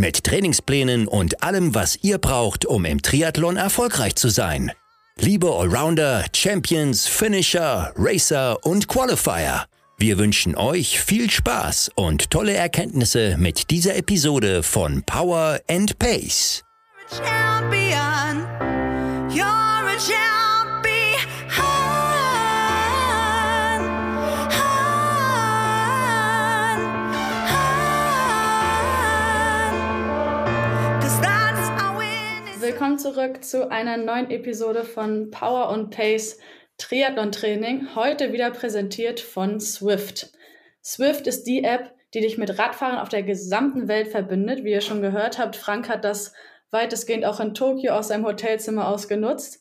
Mit Trainingsplänen und allem, was ihr braucht, um im Triathlon erfolgreich zu sein. Liebe Allrounder, Champions, Finisher, Racer und Qualifier. Wir wünschen euch viel Spaß und tolle Erkenntnisse mit dieser Episode von Power and Pace. champion. You're a champion. Willkommen zurück zu einer neuen Episode von Power und Pace Triathlon Training. Heute wieder präsentiert von Swift. Swift ist die App, die dich mit Radfahrern auf der gesamten Welt verbindet. Wie ihr schon gehört habt, Frank hat das weitestgehend auch in Tokio aus seinem Hotelzimmer aus genutzt.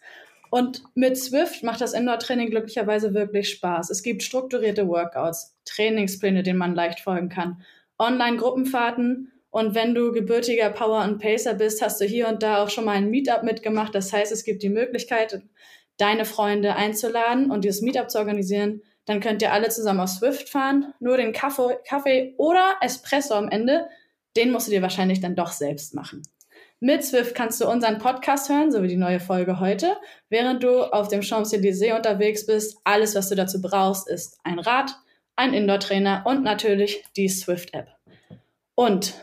Und mit Swift macht das Indoor-Training glücklicherweise wirklich Spaß. Es gibt strukturierte Workouts, Trainingspläne, denen man leicht folgen kann, Online-Gruppenfahrten und wenn du gebürtiger Power und Pacer bist, hast du hier und da auch schon mal ein Meetup mitgemacht. Das heißt, es gibt die Möglichkeit, deine Freunde einzuladen und dieses Meetup zu organisieren. Dann könnt ihr alle zusammen auf Swift fahren. Nur den Kaffee, Kaffee oder Espresso am Ende, den musst du dir wahrscheinlich dann doch selbst machen. Mit Swift kannst du unseren Podcast hören, so wie die neue Folge heute, während du auf dem Champs-Élysées unterwegs bist. Alles, was du dazu brauchst, ist ein Rad, ein Indoor-Trainer und natürlich die Swift-App. Und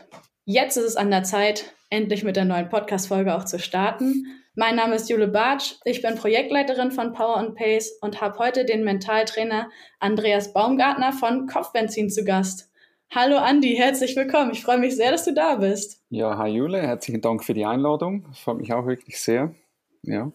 jetzt ist es an der Zeit, endlich mit der neuen Podcast-Folge auch zu starten. Mein Name ist Jule Bartsch, ich bin Projektleiterin von Power and Pace und habe heute den Mentaltrainer Andreas Baumgartner von Kopfbenzin zu Gast. Hallo Andi, herzlich willkommen. Ich freue mich sehr, dass du da bist. Ja, hi Jule, herzlichen Dank für die Einladung. Freut mich auch wirklich sehr. Ja.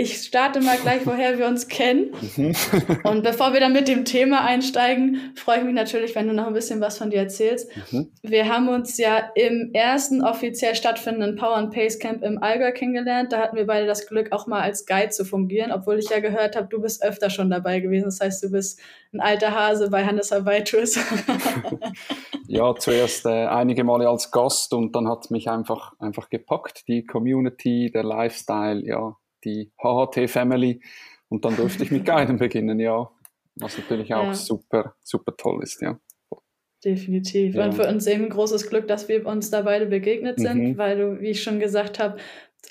Ich starte mal gleich, woher wir uns kennen. Und bevor wir dann mit dem Thema einsteigen, freue ich mich natürlich, wenn du noch ein bisschen was von dir erzählst. Mhm. Wir haben uns ja im ersten offiziell stattfindenden Power and Pace Camp im Allgäu kennengelernt. Da hatten wir beide das Glück, auch mal als Guide zu fungieren, obwohl ich ja gehört habe, du bist öfter schon dabei gewesen. Das heißt, du bist ein alter Hase bei Hannes Tours. ja, zuerst äh, einige Male als Gast und dann hat mich einfach, einfach gepackt, die Community, der Lifestyle, ja, die HHT-Family. Und dann durfte ich mit Guiden beginnen, ja. Was natürlich auch Ja. super, super toll ist, ja. Definitiv. Ja. Und für uns eben ein großes Glück, dass wir uns da beide begegnet sind, Mhm. weil du, wie ich schon gesagt habe,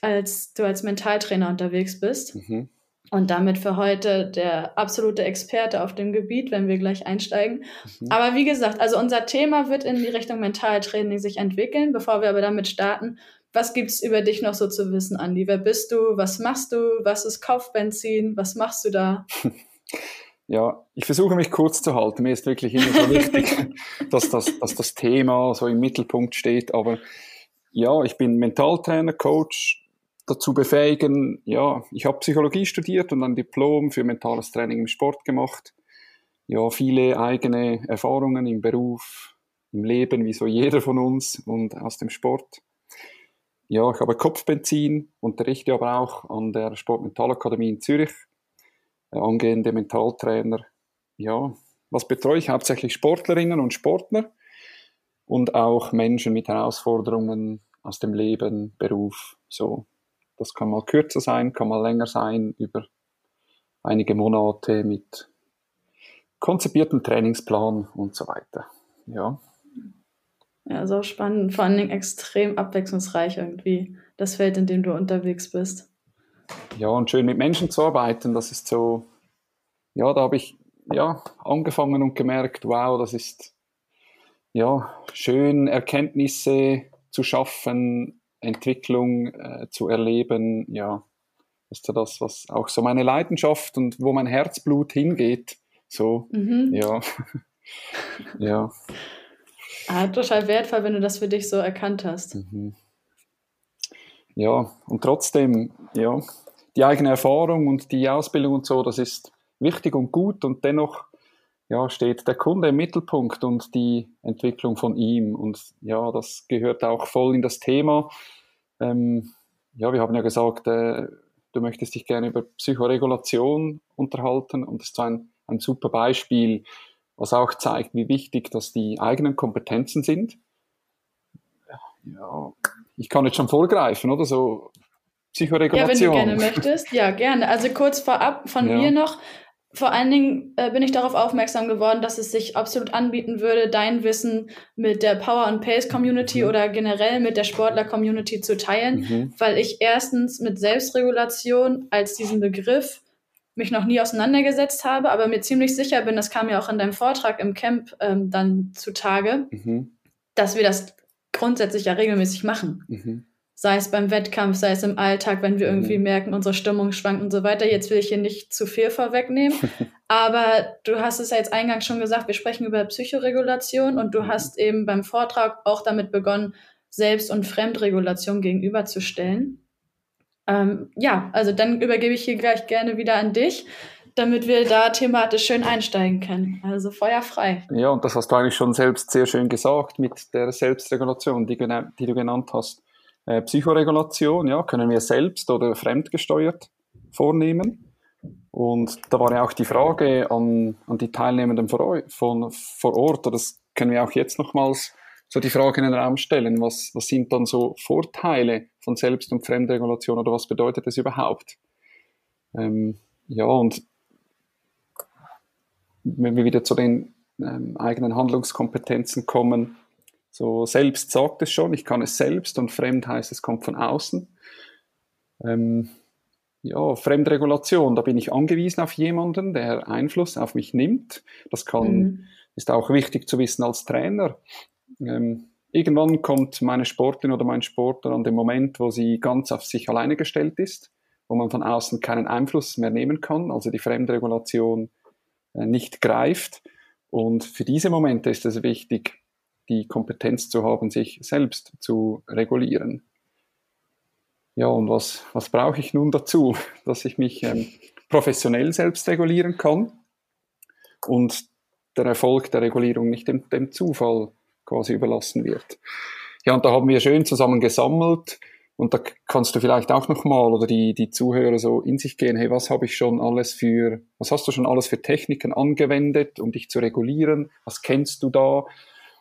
als du als Mentaltrainer unterwegs bist Mhm. und damit für heute der absolute Experte auf dem Gebiet, wenn wir gleich einsteigen. Mhm. Aber wie gesagt, also unser Thema wird in die Richtung Mentaltraining sich entwickeln. Bevor wir aber damit starten, was gibt's über dich noch so zu wissen, Andi? Wer bist du? Was machst du? Was ist Kopfbenzin? Was machst du da? Ja, ich versuche mich kurz zu halten. Mir ist wirklich immer so wichtig, dass, das, dass das Thema so im Mittelpunkt steht. Aber ja, ich bin Mentaltrainer, Coach, dazu befähigen. Ja, ich habe Psychologie studiert und ein Diplom für mentales Training im Sport gemacht. Ja, viele eigene Erfahrungen im Beruf, im Leben, wie so jeder von uns und aus dem Sport. Ja, ich habe Kopfbenzin, unterrichte aber auch an der Sportmentalakademie in Zürich äh, angehende Mentaltrainer. Ja, was betreue ich? Hauptsächlich Sportlerinnen und Sportler und auch Menschen mit Herausforderungen aus dem Leben, Beruf. So, das kann mal kürzer sein, kann mal länger sein, über einige Monate mit konzipiertem Trainingsplan und so weiter. Ja, Ja, so spannend, vor allen Dingen extrem abwechslungsreich irgendwie, das Feld, in dem du unterwegs bist. ja, und schön mit Menschen zu arbeiten, das ist so, ja, da habe ich ja angefangen und gemerkt, wow, das ist ja schön, Erkenntnisse zu schaffen, Entwicklung äh, zu erleben, ja, das ist ja das, was auch so meine Leidenschaft und wo mein Herzblut hingeht, so, Mhm. ja, ja. Ah, total wertvoll, wenn du das für dich so erkannt hast. Mhm. Ja, und trotzdem, ja, die eigene Erfahrung und die Ausbildung und so, das ist wichtig und gut und dennoch ja, steht der Kunde im Mittelpunkt und die Entwicklung von ihm. Und ja, das gehört auch voll in das Thema. Ähm, ja, wir haben ja gesagt, äh, du möchtest dich gerne über Psychoregulation unterhalten und das ist ein, ein super Beispiel, was auch zeigt, wie wichtig dass die eigenen Kompetenzen sind. Ja, ich kann jetzt schon vorgreifen, oder so Psychoregulation. Ja, wenn du gerne möchtest. Ja, gerne. Also kurz vorab von ja. mir noch. Vor allen Dingen äh, bin ich darauf aufmerksam geworden, dass es sich absolut anbieten würde, dein Wissen mit der Power and Pace Community mhm. oder generell mit der Sportler Community zu teilen, mhm. weil ich erstens mit Selbstregulation als diesen Begriff mich noch nie auseinandergesetzt habe, aber mir ziemlich sicher bin, das kam ja auch in deinem Vortrag im Camp ähm, dann zutage, mhm. dass wir das grundsätzlich ja regelmäßig machen. Mhm sei es beim Wettkampf, sei es im Alltag, wenn wir irgendwie mhm. merken, unsere Stimmung schwankt und so weiter. Jetzt will ich hier nicht zu viel vorwegnehmen, aber du hast es ja jetzt eingangs schon gesagt, wir sprechen über Psychoregulation und du mhm. hast eben beim Vortrag auch damit begonnen, Selbst- und Fremdregulation gegenüberzustellen. Ähm, ja, also dann übergebe ich hier gleich gerne wieder an dich, damit wir da thematisch schön einsteigen können. Also Feuer frei. Ja, und das hast du eigentlich schon selbst sehr schön gesagt mit der Selbstregulation, die, die du genannt hast. Äh, Psychoregulation, ja, können wir selbst oder fremdgesteuert vornehmen. Und da war ja auch die Frage an, an die Teilnehmenden vor, von, vor Ort, oder das können wir auch jetzt nochmals so die Frage in den Raum stellen, was, was sind dann so Vorteile von Selbst- und Fremdregulation oder was bedeutet das überhaupt? Ähm, ja, und wenn wir wieder zu den ähm, eigenen Handlungskompetenzen kommen, so selbst sagt es schon, ich kann es selbst und fremd heißt, es kommt von außen. Ähm, ja, Fremdregulation, da bin ich angewiesen auf jemanden, der Einfluss auf mich nimmt. Das kann, mhm. ist auch wichtig zu wissen als Trainer. Ähm, irgendwann kommt meine Sportlerin oder mein Sportler an den Moment, wo sie ganz auf sich alleine gestellt ist, wo man von außen keinen Einfluss mehr nehmen kann, also die Fremdregulation äh, nicht greift. Und für diese Momente ist es wichtig, die Kompetenz zu haben, sich selbst zu regulieren. Ja, und was, was brauche ich nun dazu, dass ich mich ähm, professionell selbst regulieren kann und der Erfolg der Regulierung nicht dem, dem Zufall quasi überlassen wird. Ja, und da haben wir schön zusammen gesammelt und da kannst du vielleicht auch nochmal oder die, die Zuhörer so in sich gehen, hey, was habe ich schon alles für, was hast du schon alles für Techniken angewendet, um dich zu regulieren? Was kennst du da?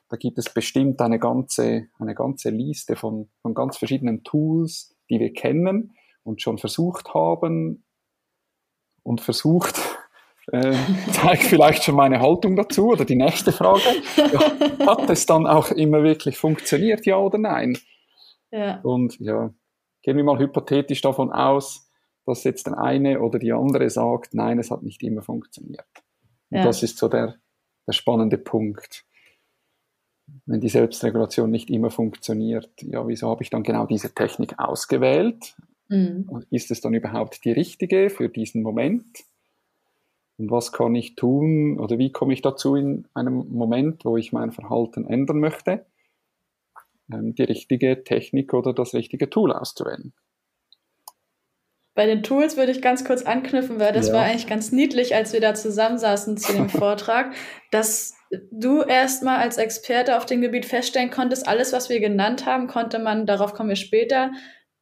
Da gibt es bestimmt eine ganze, eine ganze Liste von, von ganz verschiedenen Tools, die wir kennen und schon versucht haben und versucht, äh, zeigt vielleicht schon meine Haltung dazu oder die nächste Frage. Ja, hat es dann auch immer wirklich funktioniert, ja oder nein? Ja. Und ja, gehen wir mal hypothetisch davon aus, dass jetzt der eine oder die andere sagt, nein, es hat nicht immer funktioniert. Und ja. das ist so der, der spannende Punkt wenn die Selbstregulation nicht immer funktioniert, ja, wieso habe ich dann genau diese Technik ausgewählt? Mhm. Ist es dann überhaupt die richtige für diesen Moment? Und was kann ich tun oder wie komme ich dazu in einem Moment, wo ich mein Verhalten ändern möchte, ähm, die richtige Technik oder das richtige Tool auszuwählen? Bei den Tools würde ich ganz kurz anknüpfen, weil das ja. war eigentlich ganz niedlich, als wir da zusammensaßen zu dem Vortrag, dass du erstmal als Experte auf dem Gebiet feststellen konntest, alles, was wir genannt haben, konnte man, darauf kommen wir später,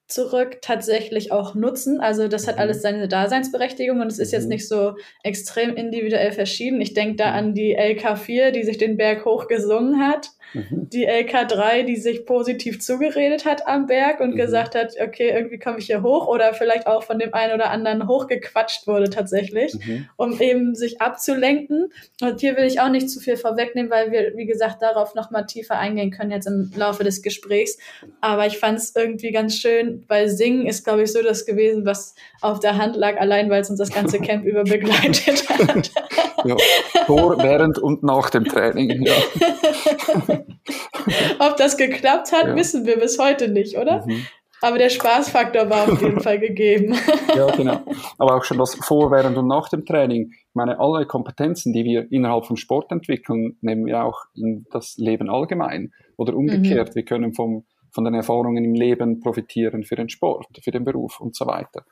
zurück tatsächlich auch nutzen. Also das hat mhm. alles seine Daseinsberechtigung und es ist jetzt mhm. nicht so extrem individuell verschieden. Ich denke da an die LK4, die sich den Berg hochgesungen hat Mhm. Die LK3, die sich positiv zugeredet hat am Berg und mhm. gesagt hat, okay, irgendwie komme ich hier hoch oder vielleicht auch von dem einen oder anderen hochgequatscht wurde tatsächlich, mhm. um eben sich abzulenken. Und hier will ich auch nicht zu viel vorwegnehmen, weil wir, wie gesagt, darauf nochmal tiefer eingehen können jetzt im Laufe des Gesprächs. Aber ich fand es irgendwie ganz schön, weil Singen ist, glaube ich, so das gewesen, was auf der Hand lag, allein weil es uns das ganze Camp über begleitet hat. ja, vor, während und nach dem Training, ja. Ob das geklappt hat, ja. wissen wir bis heute nicht, oder? Mhm. Aber der Spaßfaktor war auf jeden Fall gegeben. ja, genau. Aber auch schon das vor, während und nach dem Training. Ich meine, alle Kompetenzen, die wir innerhalb von Sport entwickeln, nehmen wir auch in das Leben allgemein. Oder umgekehrt. Mhm. Wir können vom, von den Erfahrungen im Leben profitieren für den Sport, für den Beruf und so weiter.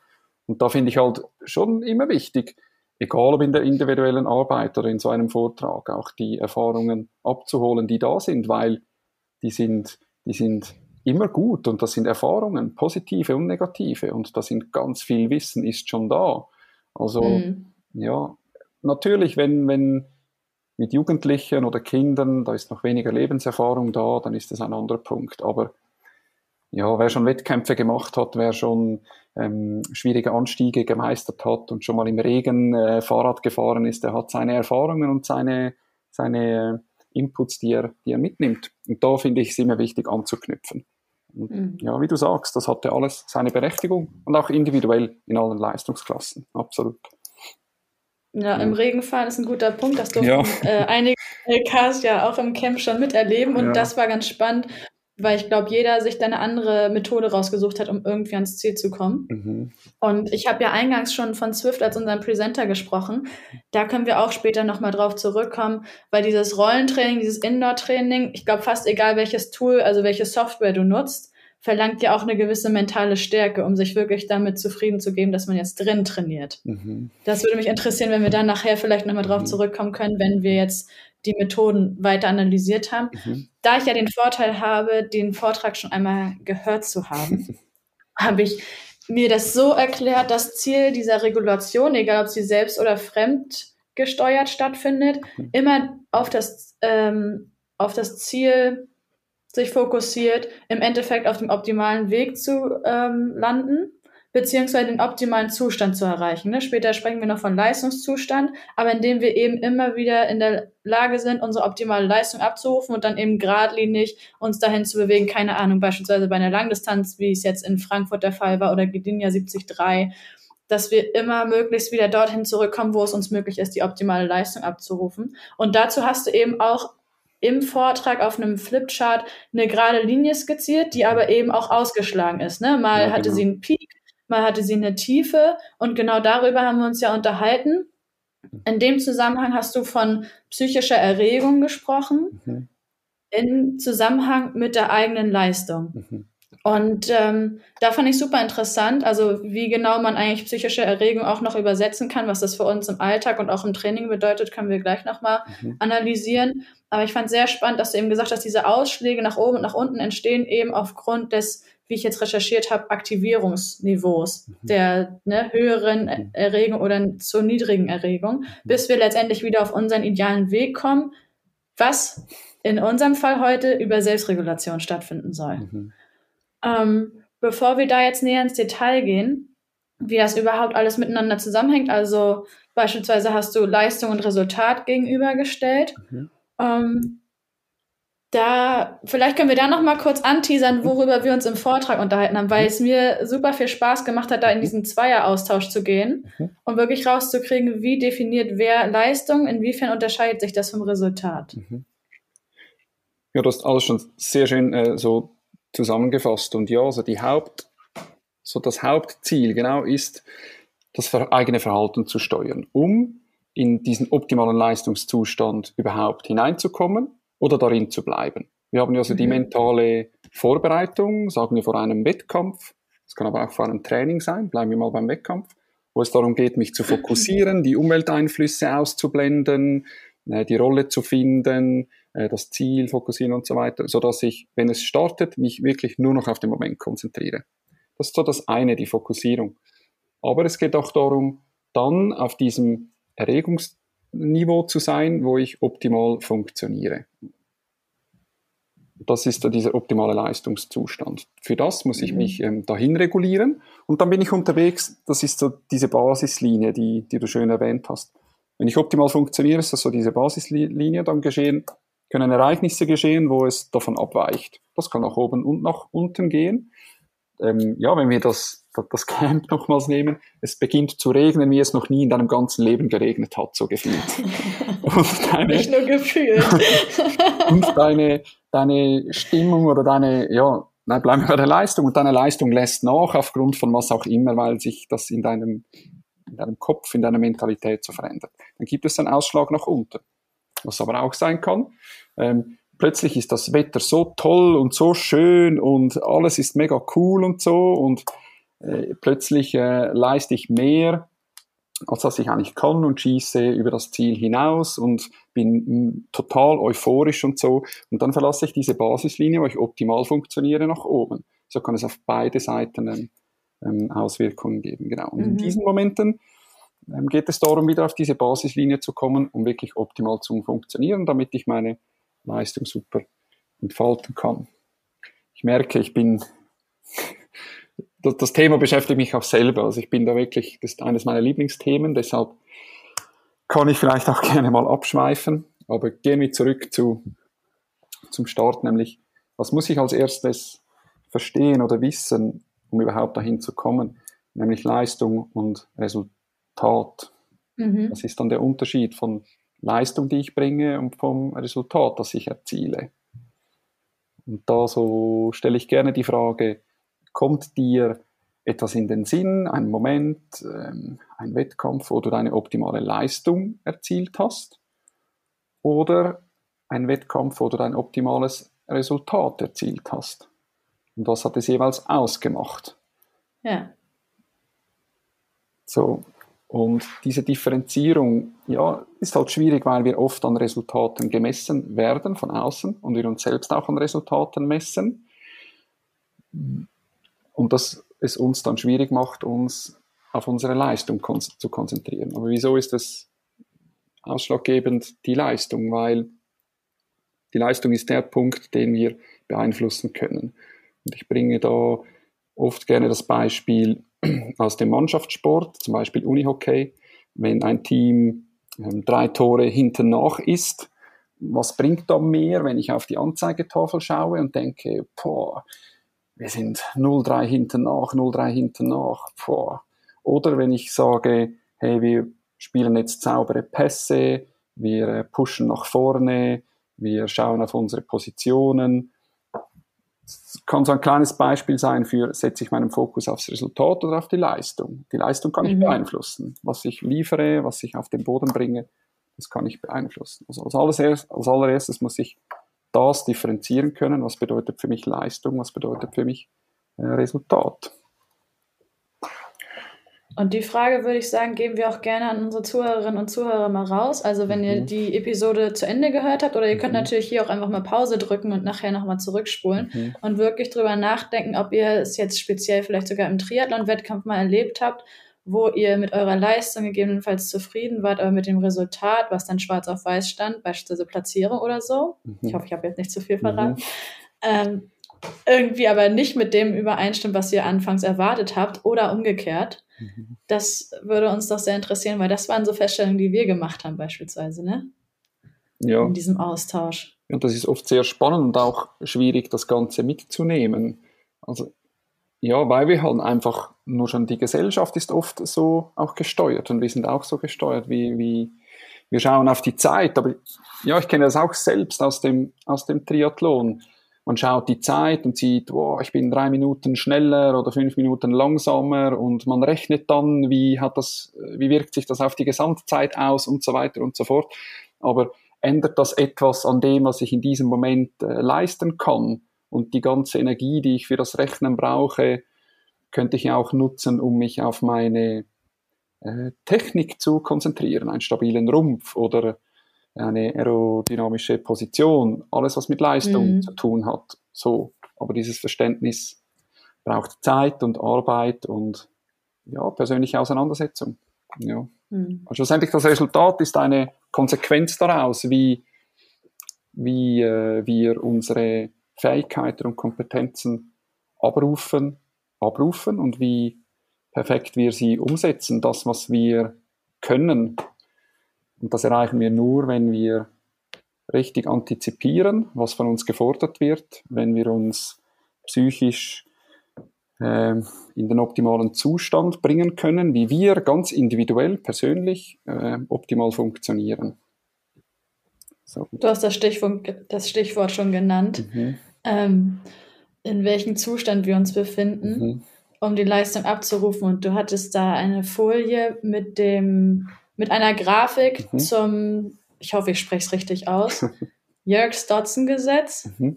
Und da finde ich halt schon immer wichtig, egal ob in der individuellen Arbeit oder in so einem Vortrag, auch die Erfahrungen abzuholen, die da sind, weil die sind, die sind immer gut und das sind Erfahrungen, positive und negative und da sind ganz viel Wissen ist schon da. Also mhm. ja, natürlich, wenn, wenn mit Jugendlichen oder Kindern, da ist noch weniger Lebenserfahrung da, dann ist das ein anderer Punkt. Aber ja, wer schon Wettkämpfe gemacht hat, wer schon ähm, schwierige Anstiege gemeistert hat und schon mal im Regen äh, Fahrrad gefahren ist, der hat seine Erfahrungen und seine, seine Inputs, die er, die er mitnimmt. Und da finde ich es immer wichtig anzuknüpfen. Und, mhm. Ja, wie du sagst, das hatte alles seine Berechtigung und auch individuell in allen Leistungsklassen, absolut. Ja, im Regenfahren ist ein guter Punkt. Das durften ja. äh, einige LKs ja auch im Camp schon miterleben und ja. das war ganz spannend, weil ich glaube, jeder sich da eine andere Methode rausgesucht hat, um irgendwie ans Ziel zu kommen. Mhm. Und ich habe ja eingangs schon von Swift als unserem Presenter gesprochen. Da können wir auch später nochmal drauf zurückkommen, weil dieses Rollentraining, dieses Indoor-Training, ich glaube, fast egal welches Tool, also welche Software du nutzt, verlangt ja auch eine gewisse mentale Stärke, um sich wirklich damit zufrieden zu geben, dass man jetzt drin trainiert. Mhm. Das würde mich interessieren, wenn wir dann nachher vielleicht nochmal drauf mhm. zurückkommen können, wenn wir jetzt die Methoden weiter analysiert haben. Mhm. Da ich ja den Vorteil habe, den Vortrag schon einmal gehört zu haben, habe ich mir das so erklärt, das Ziel dieser Regulation, egal ob sie selbst oder fremd gesteuert stattfindet, immer auf das, ähm, auf das Ziel sich fokussiert, im Endeffekt auf dem optimalen Weg zu ähm, landen, beziehungsweise den optimalen Zustand zu erreichen. Ne? Später sprechen wir noch von Leistungszustand, aber indem wir eben immer wieder in der Lage sind, unsere optimale Leistung abzurufen und dann eben geradlinig uns dahin zu bewegen, keine Ahnung, beispielsweise bei einer Langdistanz, wie es jetzt in Frankfurt der Fall war oder Gdynia 73, dass wir immer möglichst wieder dorthin zurückkommen, wo es uns möglich ist, die optimale Leistung abzurufen. Und dazu hast du eben auch im Vortrag auf einem Flipchart eine gerade Linie skizziert, die aber eben auch ausgeschlagen ist. Ne? Mal ja, hatte genau. sie einen Peak, mal hatte sie eine Tiefe und genau darüber haben wir uns ja unterhalten. In dem Zusammenhang hast du von psychischer Erregung gesprochen, mhm. in Zusammenhang mit der eigenen Leistung. Mhm. Und ähm, da fand ich super interessant, also wie genau man eigentlich psychische Erregung auch noch übersetzen kann, was das für uns im Alltag und auch im Training bedeutet, können wir gleich nochmal mhm. analysieren. Aber ich fand sehr spannend, dass du eben gesagt hast, diese Ausschläge nach oben und nach unten entstehen eben aufgrund des, wie ich jetzt recherchiert habe, Aktivierungsniveaus mhm. der ne, höheren mhm. Erregung oder zur niedrigen Erregung, mhm. bis wir letztendlich wieder auf unseren idealen Weg kommen, was in unserem Fall heute über Selbstregulation stattfinden soll. Mhm. Ähm, bevor wir da jetzt näher ins Detail gehen, wie das überhaupt alles miteinander zusammenhängt, also beispielsweise hast du Leistung und Resultat gegenübergestellt. Mhm. Ähm, da, vielleicht können wir da noch mal kurz anteasern, worüber wir uns im Vortrag unterhalten haben, weil mhm. es mir super viel Spaß gemacht hat, da in diesen Zweier-Austausch zu gehen mhm. und wirklich rauszukriegen, wie definiert wer Leistung, inwiefern unterscheidet sich das vom Resultat. Mhm. Ja, du hast alles schon sehr schön äh, so zusammengefasst. Und ja, also die Haupt, so das Hauptziel genau ist, das eigene Verhalten zu steuern, um in diesen optimalen Leistungszustand überhaupt hineinzukommen oder darin zu bleiben. Wir haben ja also mhm. die mentale Vorbereitung, sagen wir vor einem Wettkampf, es kann aber auch vor einem Training sein, bleiben wir mal beim Wettkampf, wo es darum geht, mich zu fokussieren, die Umwelteinflüsse auszublenden, äh, die Rolle zu finden, äh, das Ziel fokussieren und so weiter, so dass ich, wenn es startet, mich wirklich nur noch auf den Moment konzentriere. Das ist so das eine, die Fokussierung. Aber es geht auch darum, dann auf diesem Erregungsniveau zu sein, wo ich optimal funktioniere. Das ist dieser optimale Leistungszustand. Für das muss ich mhm. mich ähm, dahin regulieren und dann bin ich unterwegs. Das ist so diese Basislinie, die, die du schön erwähnt hast. Wenn ich optimal funktioniere, ist das so diese Basislinie, dann geschehen können Ereignisse geschehen, wo es davon abweicht. Das kann nach oben und nach unten gehen. Ähm, ja, wenn wir das, das Camp nochmals nehmen, es beginnt zu regnen, wie es noch nie in deinem ganzen Leben geregnet hat, so gefühlt. Und deine, Nicht nur gefühlt. und deine, deine Stimmung oder deine, ja, nein, bleiben wir bei der Leistung und deine Leistung lässt nach aufgrund von was auch immer, weil sich das in deinem, in deinem Kopf, in deiner Mentalität so verändert. Dann gibt es einen Ausschlag nach unten. Was aber auch sein kann, ähm, plötzlich ist das Wetter so toll und so schön und alles ist mega cool und so und äh, plötzlich äh, leiste ich mehr als dass ich eigentlich kann und schieße über das Ziel hinaus und bin mm, total euphorisch und so. Und dann verlasse ich diese Basislinie, wo ich optimal funktioniere, nach oben. So kann es auf beide Seiten ähm, ähm Auswirkungen geben. Genau. Und mhm. in diesen Momenten ähm, geht es darum, wieder auf diese Basislinie zu kommen, um wirklich optimal zu funktionieren, damit ich meine Leistung super entfalten kann. Ich merke, ich bin das, das Thema beschäftigt mich auch selber. Also ich bin da wirklich, das ist eines meiner Lieblingsthemen, deshalb kann ich vielleicht auch gerne mal abschweifen. Aber gehen wir zurück zu, zum Start, nämlich, was muss ich als erstes verstehen oder wissen, um überhaupt dahin zu kommen? Nämlich Leistung und Resultat. Mhm. Das ist dann der Unterschied von Leistung, die ich bringe und vom Resultat, das ich erziele. Und da so stelle ich gerne die Frage, Kommt dir etwas in den Sinn, ein Moment, ähm, ein Wettkampf, wo du deine optimale Leistung erzielt hast? Oder ein Wettkampf, wo du dein optimales Resultat erzielt hast? Und was hat es jeweils ausgemacht? Ja. So, und diese Differenzierung, ja, ist halt schwierig, weil wir oft an Resultaten gemessen werden von außen und wir uns selbst auch an Resultaten messen und dass es uns dann schwierig macht, uns auf unsere Leistung kon zu konzentrieren. Aber wieso ist es ausschlaggebend die Leistung? Weil die Leistung ist der Punkt, den wir beeinflussen können. Und ich bringe da oft gerne das Beispiel aus dem Mannschaftssport, zum Beispiel Unihockey. Wenn ein Team ähm, drei Tore hinten nach ist, was bringt da mehr, wenn ich auf die Anzeigetafel schaue und denke, boah, wir sind 0-3 hinten nach, 0-3 hinten nach. Boah. Oder wenn ich sage, hey, wir spielen jetzt saubere Pässe, wir äh, pushen nach vorne, wir schauen auf unsere Positionen. Das kann so ein kleines Beispiel sein für, setze ich meinen Fokus aufs Resultat oder auf die Leistung. Die Leistung kann ich mhm. beeinflussen. Was ich liefere, was ich auf den Boden bringe, das kann ich beeinflussen. Also als, als allererstes muss ich das differenzieren können, was bedeutet für mich Leistung, was bedeutet für mich äh, Resultat. Und die Frage würde ich sagen, geben wir auch gerne an unsere Zuhörerinnen und Zuhörer mal raus. Also wenn mhm. ihr die Episode zu Ende gehört habt, oder ihr könnt mhm. natürlich hier auch einfach mal Pause drücken und nachher nochmal zurückspulen mhm. und wirklich drüber nachdenken, ob ihr es jetzt speziell vielleicht sogar im Triathlon-Wettkampf mal erlebt habt wo ihr mit eurer Leistung gegebenenfalls zufrieden wart, aber mit dem Resultat, was dann schwarz auf weiß stand, beispielsweise Platzierung oder so, mhm. ich hoffe, ich habe jetzt nicht zu viel verraten, mhm. ähm, irgendwie aber nicht mit dem übereinstimmt, was ihr anfangs erwartet habt oder umgekehrt. Mhm. Das würde uns doch sehr interessieren, weil das waren so Feststellungen, die wir gemacht haben beispielsweise, ne? Ja. In diesem Austausch. Und das ist oft sehr spannend und auch schwierig, das Ganze mitzunehmen. Also ja, weil wir halt einfach nur schon die Gesellschaft ist oft so auch gesteuert und wir sind auch so gesteuert, wie, wie wir schauen auf die Zeit. Aber ja, ich kenne das auch selbst aus dem, aus dem Triathlon. Man schaut die Zeit und sieht, wow, ich bin drei Minuten schneller oder fünf Minuten langsamer und man rechnet dann, wie hat das, wie wirkt sich das auf die Gesamtzeit aus und so weiter und so fort. Aber ändert das etwas an dem, was ich in diesem Moment äh, leisten kann? Und die ganze Energie, die ich für das Rechnen brauche, könnte ich auch nutzen, um mich auf meine äh, Technik zu konzentrieren, einen stabilen Rumpf oder eine aerodynamische Position, alles was mit Leistung mhm. zu tun hat. So, aber dieses Verständnis braucht Zeit und Arbeit und ja, persönliche Auseinandersetzung. Ja. Mhm. Und schlussendlich das Resultat ist eine Konsequenz daraus, wie, wie äh, wir unsere Fähigkeiten und Kompetenzen abrufen, abrufen und wie perfekt wir sie umsetzen, das, was wir können. Und das erreichen wir nur, wenn wir richtig antizipieren, was von uns gefordert wird, wenn wir uns psychisch äh, in den optimalen Zustand bringen können, wie wir ganz individuell, persönlich äh, optimal funktionieren. So. Du hast das Stichwort, das Stichwort schon genannt. Mhm ähm, in welchem Zustand wir uns befinden, mhm. um die Leistung abzurufen. Und du hattest da eine Folie mit dem, mit einer Grafik mhm. zum, ich hoffe, ich spreche es richtig aus, Jörg Stotzen Gesetz. Mhm.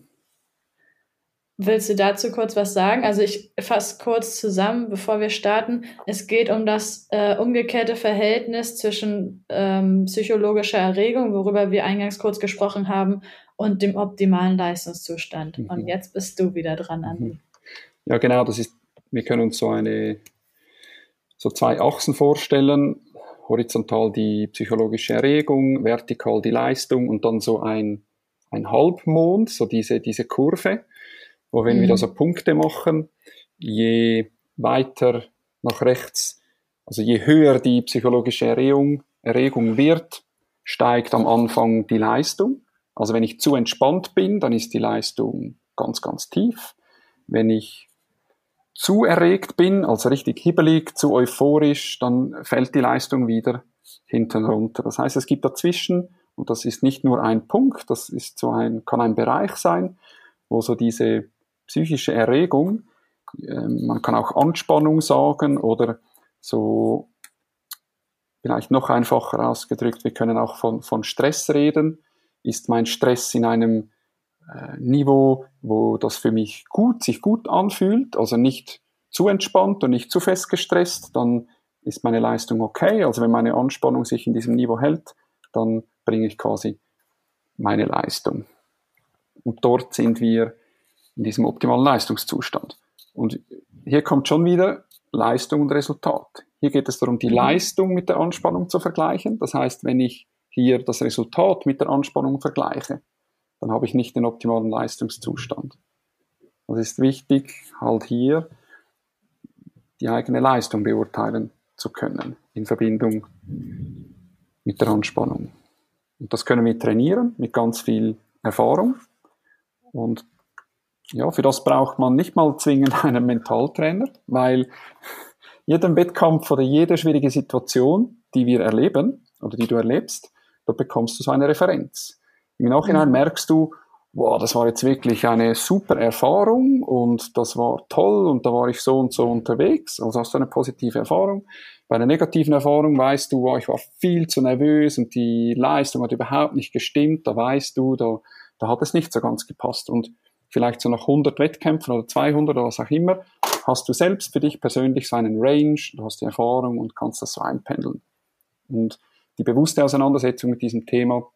Willst du dazu kurz was sagen? Also ich fasse kurz zusammen, bevor wir starten. Es geht um das äh, umgekehrte Verhältnis zwischen ähm, psychologischer Erregung, worüber wir eingangs kurz gesprochen haben, und dem optimalen Leistungszustand. Mhm. Und jetzt bist du wieder dran, Andi. Mhm. Ja, genau. Das ist. Wir können uns so eine so zwei Achsen vorstellen. Horizontal die psychologische Erregung, vertikal die Leistung und dann so ein ein Halbmond, so diese diese Kurve wo wenn mhm. wir da so Punkte machen, je weiter nach rechts, also je höher die psychologische Erregung, Erregung wird, steigt am Anfang die Leistung. Also wenn ich zu entspannt bin, dann ist die Leistung ganz, ganz tief. Wenn ich zu erregt bin, also richtig hibbelig, zu euphorisch, dann fällt die Leistung wieder hinten runter. Das heißt, es gibt dazwischen, und das ist nicht nur ein Punkt, das ist so ein, kann ein Bereich sein, wo so diese psychische Erregung, ähm, man kann auch Anspannung sagen oder so vielleicht noch einfacher ausgedrückt, wir können auch von, von Stress reden. Ist mein Stress in einem Niveau, wo das für mich gut, sich gut anfühlt, also nicht zu entspannt und nicht zu fest gestresst, dann ist meine Leistung okay. Also wenn meine Anspannung sich in diesem Niveau hält, dann bringe ich quasi meine Leistung. Und dort sind wir in diesem optimalen Leistungszustand. Und hier kommt schon wieder Leistung und Resultat. Hier geht es darum, die mhm. Leistung mit der Anspannung zu vergleichen. Das heißt, wenn ich hier das Resultat mit der Anspannung vergleiche, dann habe ich nicht den optimalen Leistungszustand. Es ist wichtig, halt hier die eigene Leistung beurteilen zu können in Verbindung mit der Anspannung. Und das können wir trainieren mit ganz viel Erfahrung. Und ja, für das braucht man nicht mal zwingend einen Mentaltrainer, weil jeden Wettkampf oder jede schwierige Situation, die wir erleben oder die du erlebst, da bekommst du so eine Referenz. Im Nachhinein mhm. merkst du, wow, das war jetzt wirklich eine super Erfahrung und das war toll und da war ich so und so unterwegs. Also hast du eine positive Erfahrung. Bei einer negativen Erfahrung weißt du, wow, ich war viel zu nervös und die Leistung hat überhaupt nicht gestimmt. Da weißt du, da, da hat es nicht so ganz gepasst. Und vielleicht so nach 100 Wettkämpfen oder 200 oder was auch immer, hast du selbst für dich persönlich so einen Range, du hast die Erfahrung und kannst das so einpendeln. Und die bewusste Auseinandersetzung mit diesem Thema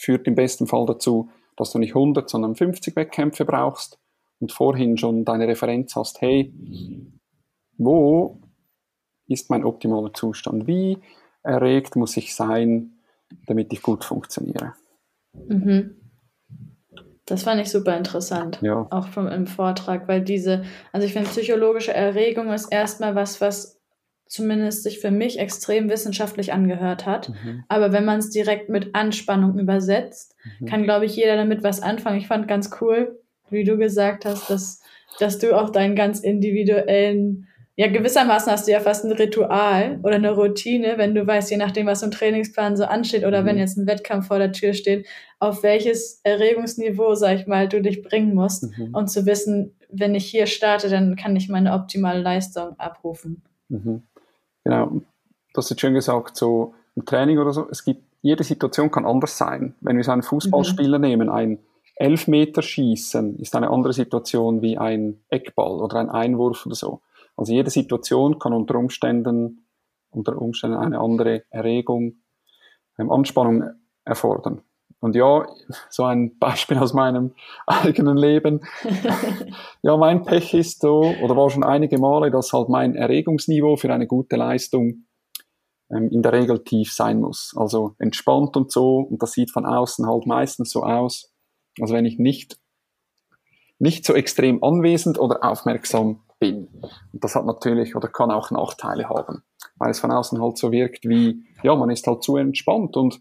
führt im besten Fall dazu, dass du nicht 100, sondern 50 Wettkämpfe brauchst und vorhin schon deine Referenz hast, hey, wo ist mein optimaler Zustand? Wie erregt muss ich sein, damit ich gut funktioniere? Mhm. Das fand ich super interessant, ja. auch vom, im Vortrag, weil diese, also ich finde, psychologische Erregung ist erstmal was, was zumindest sich für mich extrem wissenschaftlich angehört hat. Mhm. Aber wenn man es direkt mit Anspannung übersetzt, mhm. kann, glaube ich, jeder damit was anfangen. Ich fand ganz cool, wie du gesagt hast, dass, dass du auch deinen ganz individuellen ja, gewissermaßen hast du ja fast ein Ritual oder eine Routine, wenn du weißt, je nachdem, was im Trainingsplan so ansteht oder mhm. wenn jetzt ein Wettkampf vor der Tür steht, auf welches Erregungsniveau, sag ich mal, du dich bringen musst, mhm. um zu wissen, wenn ich hier starte, dann kann ich meine optimale Leistung abrufen. Mhm. Genau, hast jetzt schön gesagt, so im Training oder so, es gibt, jede Situation kann anders sein. Wenn wir so einen Fußballspieler mhm. nehmen, ein Elfmeterschießen ist eine andere Situation wie ein Eckball oder ein Einwurf oder so. Also jede Situation kann unter Umständen, unter Umständen eine andere Erregung, ähm, Anspannung erfordern. Und ja, so ein Beispiel aus meinem eigenen Leben. ja, mein Pech ist so, oder war schon einige Male, dass halt mein Erregungsniveau für eine gute Leistung ähm, in der Regel tief sein muss. Also entspannt und so. Und das sieht von außen halt meistens so aus. Also wenn ich nicht, nicht so extrem anwesend oder aufmerksam bin. Und das hat natürlich oder kann auch Nachteile haben, weil es von außen halt so wirkt wie, ja, man ist halt zu entspannt und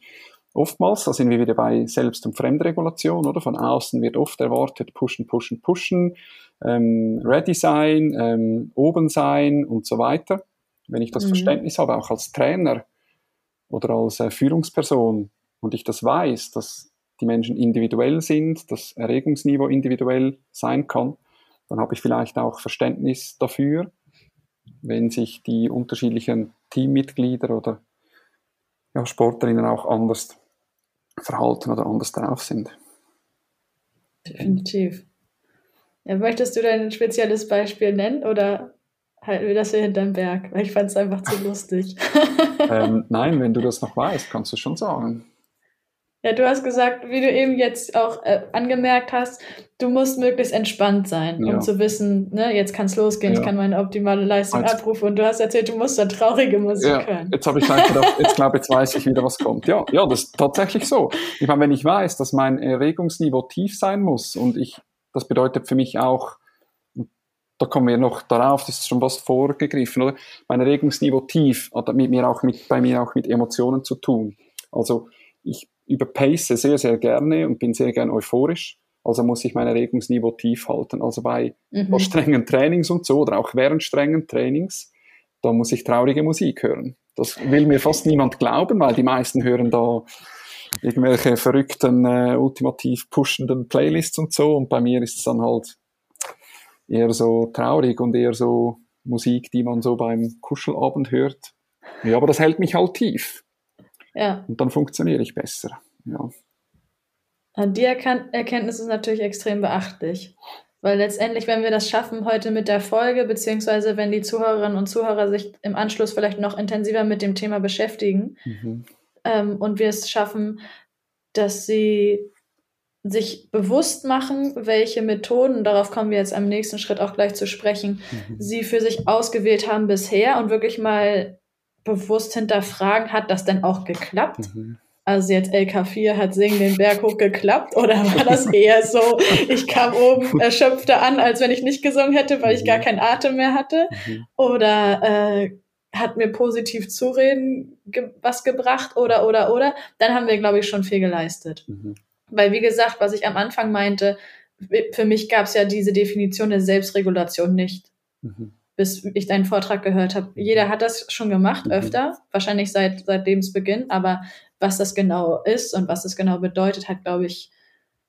oftmals, da sind wir wieder bei Selbst- und Fremdregulation, oder? Von außen wird oft erwartet, pushen, pushen, pushen, ähm, ready sein, ähm, oben sein und so weiter. Wenn ich das mhm. Verständnis habe, auch als Trainer oder als äh, Führungsperson und ich das weiß, dass die Menschen individuell sind, das Erregungsniveau individuell sein kann, dann habe ich vielleicht auch Verständnis dafür, wenn sich die unterschiedlichen Teammitglieder oder ja, Sportlerinnen auch anders verhalten oder anders drauf sind. Definitiv. Ja, möchtest du dein spezielles Beispiel nennen oder halten wir das hier hinterm Berg? Weil ich fand es einfach zu lustig. ähm, nein, wenn du das noch weißt, kannst du schon sagen. Ja, du hast gesagt, wie du eben jetzt auch äh, angemerkt hast, du musst möglichst entspannt sein, ja. um zu wissen, ne, jetzt kann es losgehen, ja. ich kann meine optimale Leistung als, abrufen. Und du hast erzählt, du musst dann traurige Musik ja, hören. Jetzt habe ich gedacht, jetzt glaube jetzt weiß ich wieder, was kommt. Ja, ja, das ist tatsächlich so. Ich meine, wenn ich weiß, dass mein Erregungsniveau tief sein muss und ich, das bedeutet für mich auch, da kommen wir noch darauf, das ist schon was vorgegriffen, oder? Mein Erregungsniveau tief hat mit mir auch mit, bei mir auch mit Emotionen zu tun. Also ich überpace sehr, sehr gerne und bin sehr gern euphorisch. Also muss ich mein Erregungsniveau tief halten. Also bei mhm. strengen Trainings und so oder auch während strengen Trainings, da muss ich traurige Musik hören. Das will mir fast niemand glauben, weil die meisten hören da irgendwelche verrückten, äh, ultimativ pushenden Playlists und so. Und bei mir ist es dann halt eher so traurig und eher so Musik, die man so beim Kuschelabend hört. Ja, aber das hält mich halt tief. Ja. Und dann funktioniere ich besser. Ja. Die Erkenntnis ist natürlich extrem beachtlich. Weil letztendlich, wenn wir das schaffen heute mit der Folge, beziehungsweise wenn die Zuhörerinnen und Zuhörer sich im Anschluss vielleicht noch intensiver mit dem Thema beschäftigen mhm. ähm, und wir es schaffen, dass sie sich bewusst machen, welche Methoden, darauf kommen wir jetzt am nächsten Schritt auch gleich zu sprechen, mhm. sie für sich ausgewählt haben bisher und wirklich mal bewusst hinterfragen, hat das denn auch geklappt? Mhm. Also jetzt LK4 hat Singen den Berg hoch geklappt oder war das eher so, ich kam oben erschöpfter an, als wenn ich nicht gesungen hätte, weil ich gar mhm. keinen Atem mehr hatte? Mhm. Oder äh, hat mir positiv zureden ge was gebracht oder oder oder? Dann haben wir, glaube ich, schon viel geleistet. Mhm. Weil wie gesagt, was ich am Anfang meinte, für mich gab es ja diese Definition der Selbstregulation nicht. Mhm bis ich deinen Vortrag gehört habe. Jeder hat das schon gemacht, mhm. öfter, wahrscheinlich seit, seit Lebensbeginn, aber was das genau ist und was das genau bedeutet, hat, glaube ich,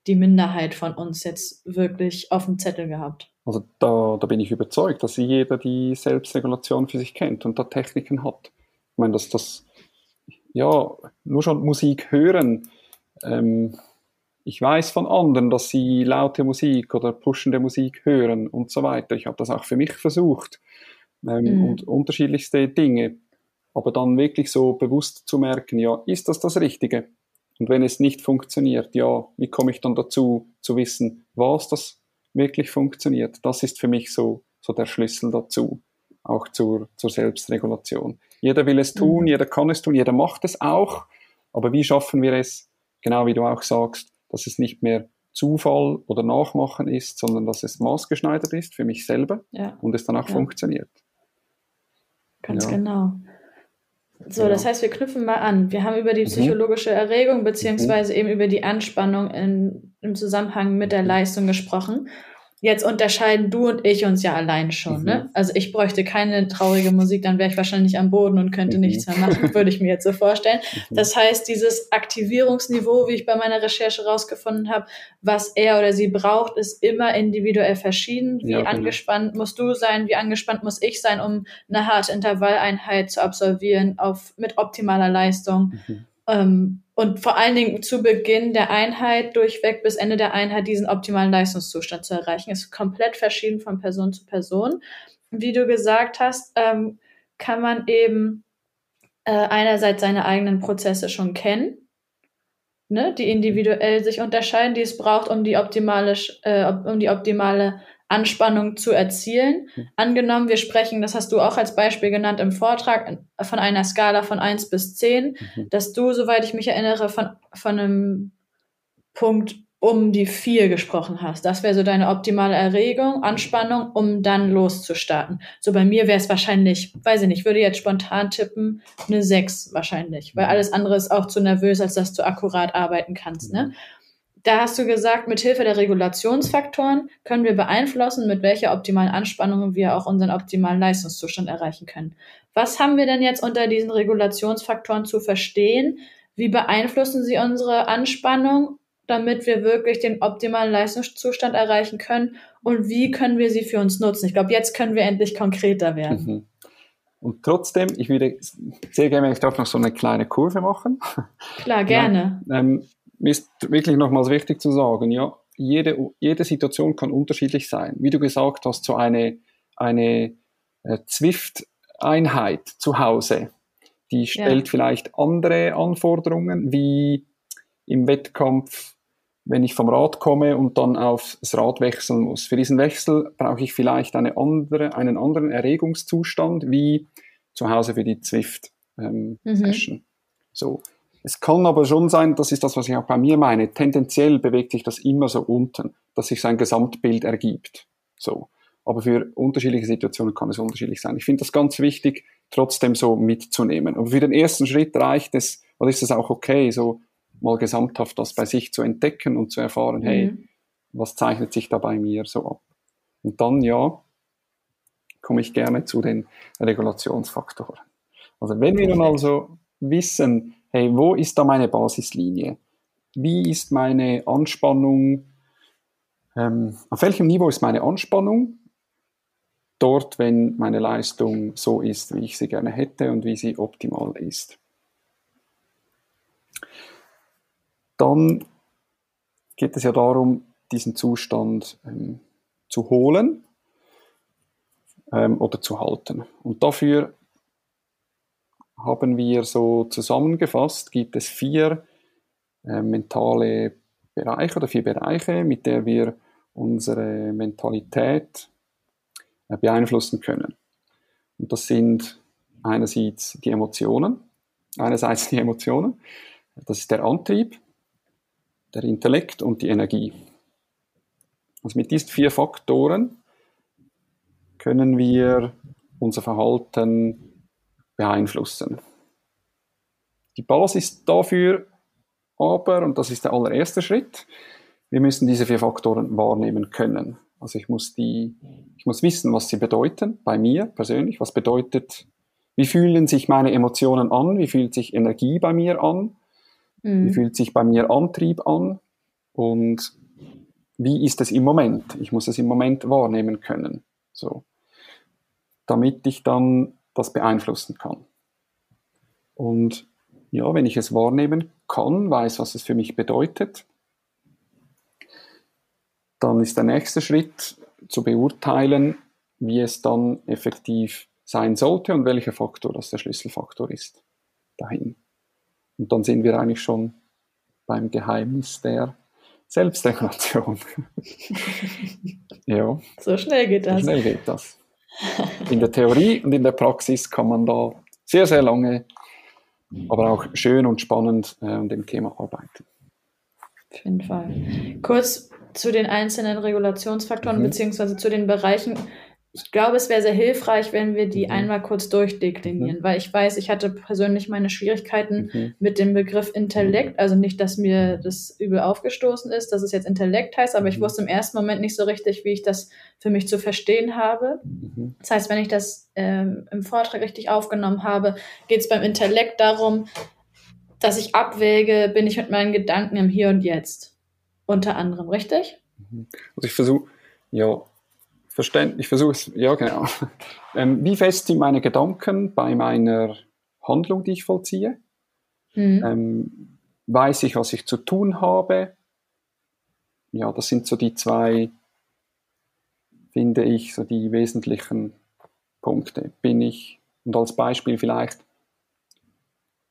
die Minderheit von uns jetzt wirklich auf dem Zettel gehabt. Also da, da bin ich überzeugt, dass jeder die Selbstregulation für sich kennt und da Techniken hat. Ich meine, dass das, ja, nur schon Musik hören, ähm, ich weiß von anderen, dass sie laute Musik oder pushende Musik hören und so weiter. Ich habe das auch für mich versucht ähm, mhm. und unterschiedlichste Dinge. Aber dann wirklich so bewusst zu merken, ja, ist das das Richtige? Und wenn es nicht funktioniert, ja, wie komme ich dann dazu, zu wissen, was das wirklich funktioniert? Das ist für mich so, so der Schlüssel dazu, auch zur, zur Selbstregulation. Jeder will es tun, mhm. jeder kann es tun, jeder macht es auch. Aber wie schaffen wir es, genau wie du auch sagst, dass es nicht mehr Zufall oder Nachmachen ist, sondern dass es maßgeschneidert ist für mich selber ja. und es dann auch ja. funktioniert. Ganz ja. genau. So, das heißt, wir knüpfen mal an. Wir haben über die mhm. psychologische Erregung beziehungsweise mhm. eben über die Anspannung in, im Zusammenhang mit der Leistung gesprochen. Jetzt unterscheiden du und ich uns ja allein schon. Ne? Mhm. Ne? Also ich bräuchte keine traurige Musik, dann wäre ich wahrscheinlich am Boden und könnte mhm. nichts mehr machen, würde ich mir jetzt so vorstellen. Mhm. Das heißt, dieses Aktivierungsniveau, wie ich bei meiner Recherche rausgefunden habe, was er oder sie braucht, ist immer individuell verschieden. Wie ja, genau. angespannt musst du sein, wie angespannt muss ich sein, um eine harte Intervalleinheit zu absolvieren auf, mit optimaler Leistung. Mhm. Ähm, und vor allen Dingen zu Beginn der Einheit durchweg bis Ende der Einheit diesen optimalen Leistungszustand zu erreichen. Ist komplett verschieden von Person zu Person. Wie du gesagt hast, ähm, kann man eben äh, einerseits seine eigenen Prozesse schon kennen, ne, die individuell sich unterscheiden, die es braucht, um die optimale, äh, um die optimale Anspannung zu erzielen. Mhm. Angenommen, wir sprechen, das hast du auch als Beispiel genannt im Vortrag, von einer Skala von 1 bis 10, mhm. dass du, soweit ich mich erinnere, von, von einem Punkt um die 4 gesprochen hast. Das wäre so deine optimale Erregung, Anspannung, um dann loszustarten. So bei mir wäre es wahrscheinlich, weiß ich nicht, würde jetzt spontan tippen, eine 6 wahrscheinlich, weil mhm. alles andere ist auch zu nervös, als dass du akkurat arbeiten kannst. Ne? Da hast du gesagt, mit Hilfe der Regulationsfaktoren können wir beeinflussen, mit welcher optimalen Anspannung wir auch unseren optimalen Leistungszustand erreichen können. Was haben wir denn jetzt unter diesen Regulationsfaktoren zu verstehen? Wie beeinflussen sie unsere Anspannung, damit wir wirklich den optimalen Leistungszustand erreichen können? Und wie können wir sie für uns nutzen? Ich glaube, jetzt können wir endlich konkreter werden. Mhm. Und trotzdem, ich würde sehr gerne, wenn ich darf, noch so eine kleine Kurve machen. Klar, gerne. Ja, ähm, ist wirklich nochmals wichtig zu sagen, ja, jede, jede Situation kann unterschiedlich sein. Wie du gesagt hast, so eine, eine äh, Zwift-Einheit zu Hause, die stellt ja. vielleicht andere Anforderungen, wie im Wettkampf, wenn ich vom Rad komme und dann aufs Rad wechseln muss. Für diesen Wechsel brauche ich vielleicht eine andere, einen anderen Erregungszustand wie zu Hause für die Zwift-Session. Ähm, mhm. So. Es kann aber schon sein, das ist das, was ich auch bei mir meine, tendenziell bewegt sich das immer so unten, dass sich sein Gesamtbild ergibt. So. Aber für unterschiedliche Situationen kann es unterschiedlich sein. Ich finde das ganz wichtig, trotzdem so mitzunehmen. Aber für den ersten Schritt reicht es, oder ist es auch okay, so mal gesamthaft das bei sich zu entdecken und zu erfahren, mhm. hey, was zeichnet sich da bei mir so ab? Und dann, ja, komme ich gerne zu den Regulationsfaktoren. Also wenn wir nun also wissen, hey, wo ist da meine Basislinie? Wie ist meine Anspannung? Ähm, auf welchem Niveau ist meine Anspannung? Dort, wenn meine Leistung so ist, wie ich sie gerne hätte und wie sie optimal ist. Dann geht es ja darum, diesen Zustand ähm, zu holen ähm, oder zu halten. Und dafür haben wir so zusammengefasst, gibt es vier äh, mentale Bereiche oder vier Bereiche, mit der wir unsere Mentalität äh, beeinflussen können. Und das sind einerseits die Emotionen, einerseits die Emotionen, das ist der Antrieb, der Intellekt und die Energie. Also mit diesen vier Faktoren können wir unser Verhalten beeinflussen. Die Basis dafür aber, und das ist der allererste Schritt, wir müssen diese vier Faktoren wahrnehmen können. Also ich muss die, ich muss wissen, was sie bedeuten, bei mir persönlich, was bedeutet, wie fühlen sich meine Emotionen an, wie fühlt sich Energie bei mir an, mhm. wie fühlt sich bei mir Antrieb an und wie ist es im Moment? Ich muss es im Moment wahrnehmen können, so, damit ich dann das beeinflussen kann. Und ja, wenn ich es wahrnehmen kann, weiß, was es für mich bedeutet, dann ist der nächste Schritt zu beurteilen, wie es dann effektiv sein sollte und welcher Faktor das der Schlüsselfaktor ist dahin. Und dann sind wir eigentlich schon beim Geheimnis der Selbstregulation. ja. So schnell geht das. So schnell geht das. In der Theorie und in der Praxis kann man da sehr, sehr lange, aber auch schön und spannend äh, an dem Thema arbeiten. Auf jeden Fall. Kurz zu den einzelnen Regulationsfaktoren mhm. beziehungsweise zu den Bereichen, ich glaube, es wäre sehr hilfreich, wenn wir die mhm. einmal kurz durchdeklinieren, mhm. weil ich weiß, ich hatte persönlich meine Schwierigkeiten mhm. mit dem Begriff Intellekt. Also nicht, dass mir das übel aufgestoßen ist, dass es jetzt Intellekt heißt, aber ich mhm. wusste im ersten Moment nicht so richtig, wie ich das für mich zu verstehen habe. Mhm. Das heißt, wenn ich das ähm, im Vortrag richtig aufgenommen habe, geht es beim Intellekt darum, dass ich abwäge, bin ich mit meinen Gedanken im Hier und Jetzt. Unter anderem, richtig? Mhm. Also ich versuche, ja, Verständnis, ich versuche es, ja genau. Ähm, wie fest sind meine Gedanken bei meiner Handlung, die ich vollziehe? Mhm. Ähm, weiß ich, was ich zu tun habe? Ja, das sind so die zwei, finde ich, so die wesentlichen Punkte. Bin ich, und als Beispiel vielleicht,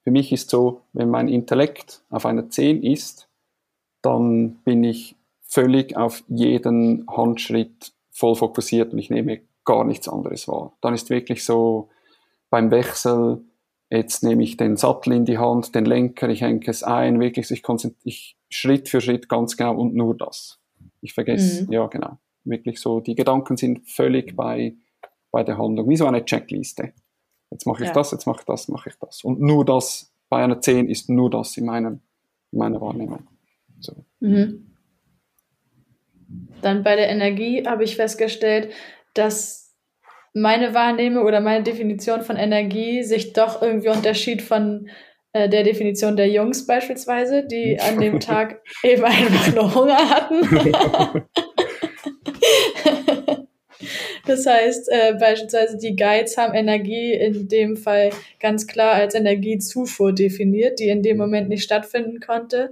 für mich ist so, wenn mein Intellekt auf einer 10 ist, dann bin ich völlig auf jeden Handschritt voll fokussiert und ich nehme gar nichts anderes wahr. Dann ist wirklich so beim Wechsel, jetzt nehme ich den Sattel in die Hand, den Lenker, ich hänge es ein, wirklich, so ich konzentriere ich Schritt für Schritt ganz genau und nur das. Ich vergesse, mhm. ja genau, wirklich so, die Gedanken sind völlig bei, bei der Handlung, wie so eine Checkliste. Jetzt mache ich ja. das, jetzt mache ich das, mache ich das. Und nur das, bei einer 10 ist nur das in, meinem, in meiner Wahrnehmung. So. Mhm. Dann bei der Energie habe ich festgestellt, dass meine Wahrnehmung oder meine Definition von Energie sich doch irgendwie unterschied von äh, der Definition der Jungs beispielsweise, die an dem Tag eben einfach nur Hunger hatten. das heißt, äh, beispielsweise die Guides haben Energie in dem Fall ganz klar als Energiezufuhr definiert, die in dem Moment nicht stattfinden konnte.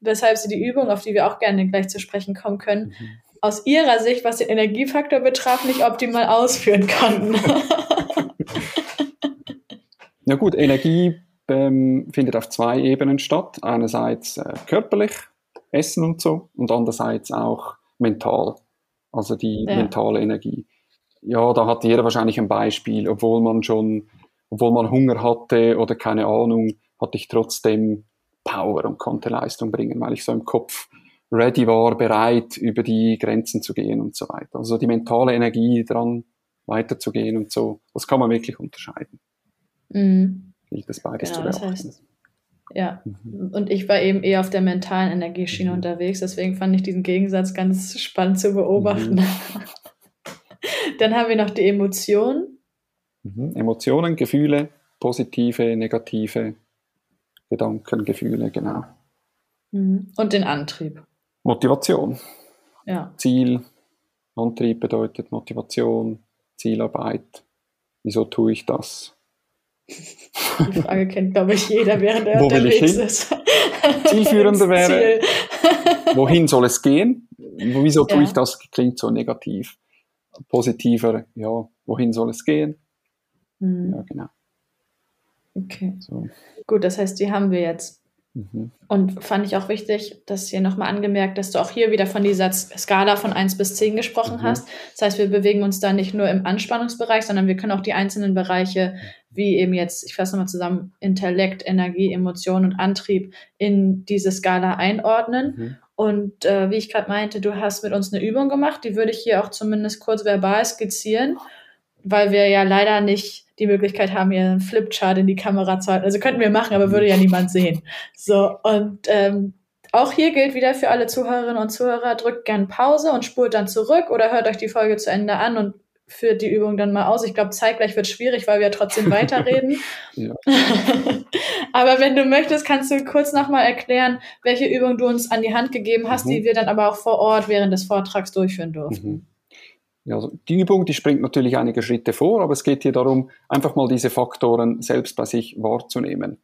Weshalb sie die Übung, auf die wir auch gerne gleich zu sprechen kommen können, mhm. aus ihrer Sicht, was den Energiefaktor betraf, nicht optimal ausführen konnten. ja gut, Energie ähm, findet auf zwei Ebenen statt. Einerseits äh, körperlich, Essen und so, und andererseits auch mental, also die ja. mentale Energie. Ja, da hat jeder wahrscheinlich ein Beispiel, obwohl man schon, obwohl man Hunger hatte oder keine Ahnung, hatte ich trotzdem Power und konnte Leistung bringen, weil ich so im Kopf ready war, bereit, über die Grenzen zu gehen und so weiter. Also die mentale Energie dran weiterzugehen und so, das kann man wirklich unterscheiden. Mhm. Gilt das beides genau, zu beachten. Das heißt, ja, mhm. und ich war eben eher auf der mentalen Energieschiene mhm. unterwegs, deswegen fand ich diesen Gegensatz ganz spannend zu beobachten. Mhm. Dann haben wir noch die Emotionen. Mhm. Emotionen, Gefühle, positive, negative Gedanken, Gefühle, genau. Mhm. Und den Antrieb. Motivation. Ja. Ziel, Antrieb bedeutet Motivation, Zielarbeit. Wieso tue ich das? Die Frage kennt, glaube ich, jeder, während er Wo unterwegs ist. Zielführender wäre, Ziel. wohin soll es gehen? Wieso tue ja. ich das? Klingt so negativ. Positiver, ja, wohin soll es gehen? Mhm. Ja, genau. Okay. So. Gut, das heißt, die haben wir jetzt. Mhm. Und fand ich auch wichtig, dass hier nochmal angemerkt, dass du auch hier wieder von dieser Skala von 1 bis 10 gesprochen mhm. hast. Das heißt, wir bewegen uns da nicht nur im Anspannungsbereich, sondern wir können auch die einzelnen Bereiche, wie eben jetzt, ich fasse nochmal zusammen, Intellekt, Energie, Emotion und Antrieb in diese Skala einordnen. Mhm. Und äh, wie ich gerade meinte, du hast mit uns eine Übung gemacht, die würde ich hier auch zumindest kurz verbal skizzieren, weil wir ja leider nicht die Möglichkeit haben, hier einen Flipchart in die Kamera zu halten. Also könnten wir machen, aber würde ja niemand sehen. So, und ähm, auch hier gilt wieder für alle Zuhörerinnen und Zuhörer, drückt gern Pause und spult dann zurück oder hört euch die Folge zu Ende an und führt die Übung dann mal aus. Ich glaube, zeitgleich wird schwierig, weil wir ja trotzdem weiterreden. aber wenn du möchtest, kannst du kurz nochmal erklären, welche Übung du uns an die Hand gegeben hast, mhm. die wir dann aber auch vor Ort während des Vortrags durchführen durften. Mhm. Ja, also die Übung, die springt natürlich einige Schritte vor, aber es geht hier darum, einfach mal diese Faktoren selbst bei sich wahrzunehmen.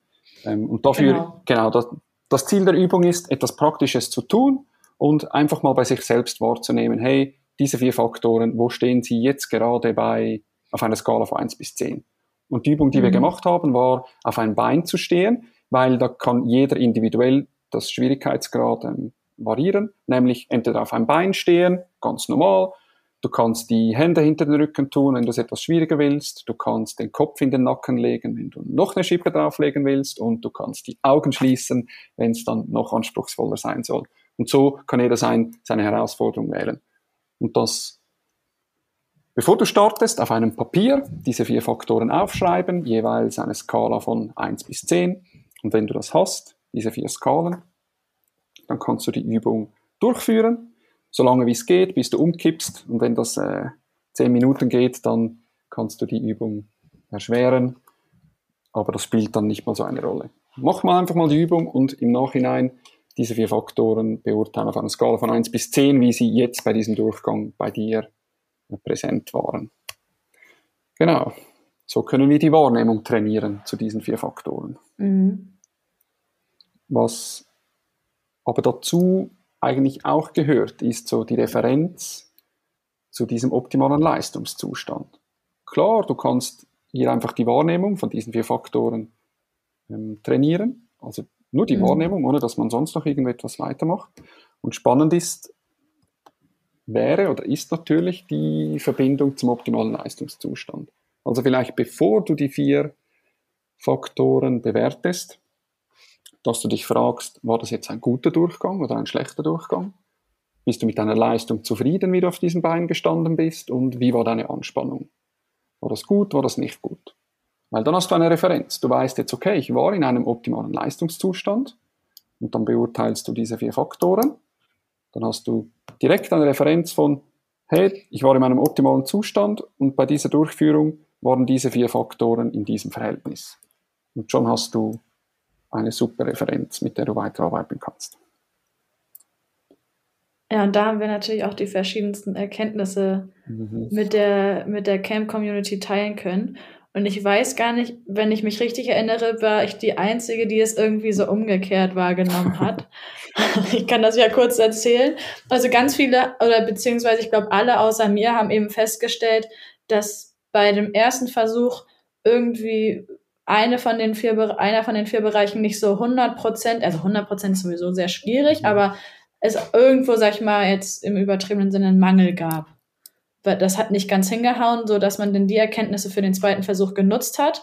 Ähm, und dafür, genau, genau das, das Ziel der Übung ist, etwas Praktisches zu tun und einfach mal bei sich selbst wahrzunehmen, hey, diese vier Faktoren, wo stehen sie jetzt gerade bei, auf einer Skala von 1 bis 10? Und die Übung, die mhm. wir gemacht haben, war, auf ein Bein zu stehen, weil da kann jeder individuell das Schwierigkeitsgrad ähm, variieren, nämlich entweder auf ein Bein stehen, ganz normal, Du kannst die Hände hinter den Rücken tun, wenn du es etwas schwieriger willst. Du kannst den Kopf in den Nacken legen, wenn du noch eine Schippe drauflegen willst. Und du kannst die Augen schließen, wenn es dann noch anspruchsvoller sein soll. Und so kann jeder sein, seine Herausforderung wählen. Und das, bevor du startest, auf einem Papier diese vier Faktoren aufschreiben, jeweils eine Skala von 1 bis 10. Und wenn du das hast, diese vier Skalen, dann kannst du die Übung durchführen so lange wie es geht, bis du umkippst. Und wenn das äh, zehn Minuten geht, dann kannst du die Übung erschweren. Aber das spielt dann nicht mal so eine Rolle. Mach mal einfach mal die Übung und im Nachhinein diese vier Faktoren beurteilen auf einer Skala von 1 bis 10, wie sie jetzt bei diesem Durchgang bei dir äh, präsent waren. Genau. So können wir die Wahrnehmung trainieren zu diesen vier Faktoren. Mhm. Was aber dazu eigentlich auch gehört, ist so die Referenz zu diesem optimalen Leistungszustand. Klar, du kannst hier einfach die Wahrnehmung von diesen vier Faktoren ähm, trainieren, also nur die mhm. Wahrnehmung, ohne dass man sonst noch irgendetwas weitermacht. Und spannend ist, wäre oder ist natürlich die Verbindung zum optimalen Leistungszustand. Also vielleicht bevor du die vier Faktoren bewertest, dass du dich fragst, war das jetzt ein guter Durchgang oder ein schlechter Durchgang? Bist du mit deiner Leistung zufrieden, wie du auf diesem Bein gestanden bist? Und wie war deine Anspannung? War das gut, war das nicht gut? Weil dann hast du eine Referenz. Du weißt jetzt, okay, ich war in einem optimalen Leistungszustand und dann beurteilst du diese vier Faktoren. Dann hast du direkt eine Referenz von, hey, ich war in meinem optimalen Zustand und bei dieser Durchführung waren diese vier Faktoren in diesem Verhältnis. Und schon hast du eine super Referenz, mit der du weiterarbeiten kannst. Ja, und da haben wir natürlich auch die verschiedensten Erkenntnisse mhm. mit der, mit der Camp-Community teilen können. Und ich weiß gar nicht, wenn ich mich richtig erinnere, war ich die Einzige, die es irgendwie so umgekehrt wahrgenommen hat. ich kann das ja kurz erzählen. Also ganz viele, oder beziehungsweise ich glaube alle außer mir haben eben festgestellt, dass bei dem ersten Versuch irgendwie eine von den vier, einer von den vier Bereichen nicht so 100 Prozent, also 100 Prozent ist sowieso sehr schwierig, aber es irgendwo, sag ich mal, jetzt im übertriebenen Sinne einen Mangel gab das hat nicht ganz hingehauen, so dass man dann die Erkenntnisse für den zweiten Versuch genutzt hat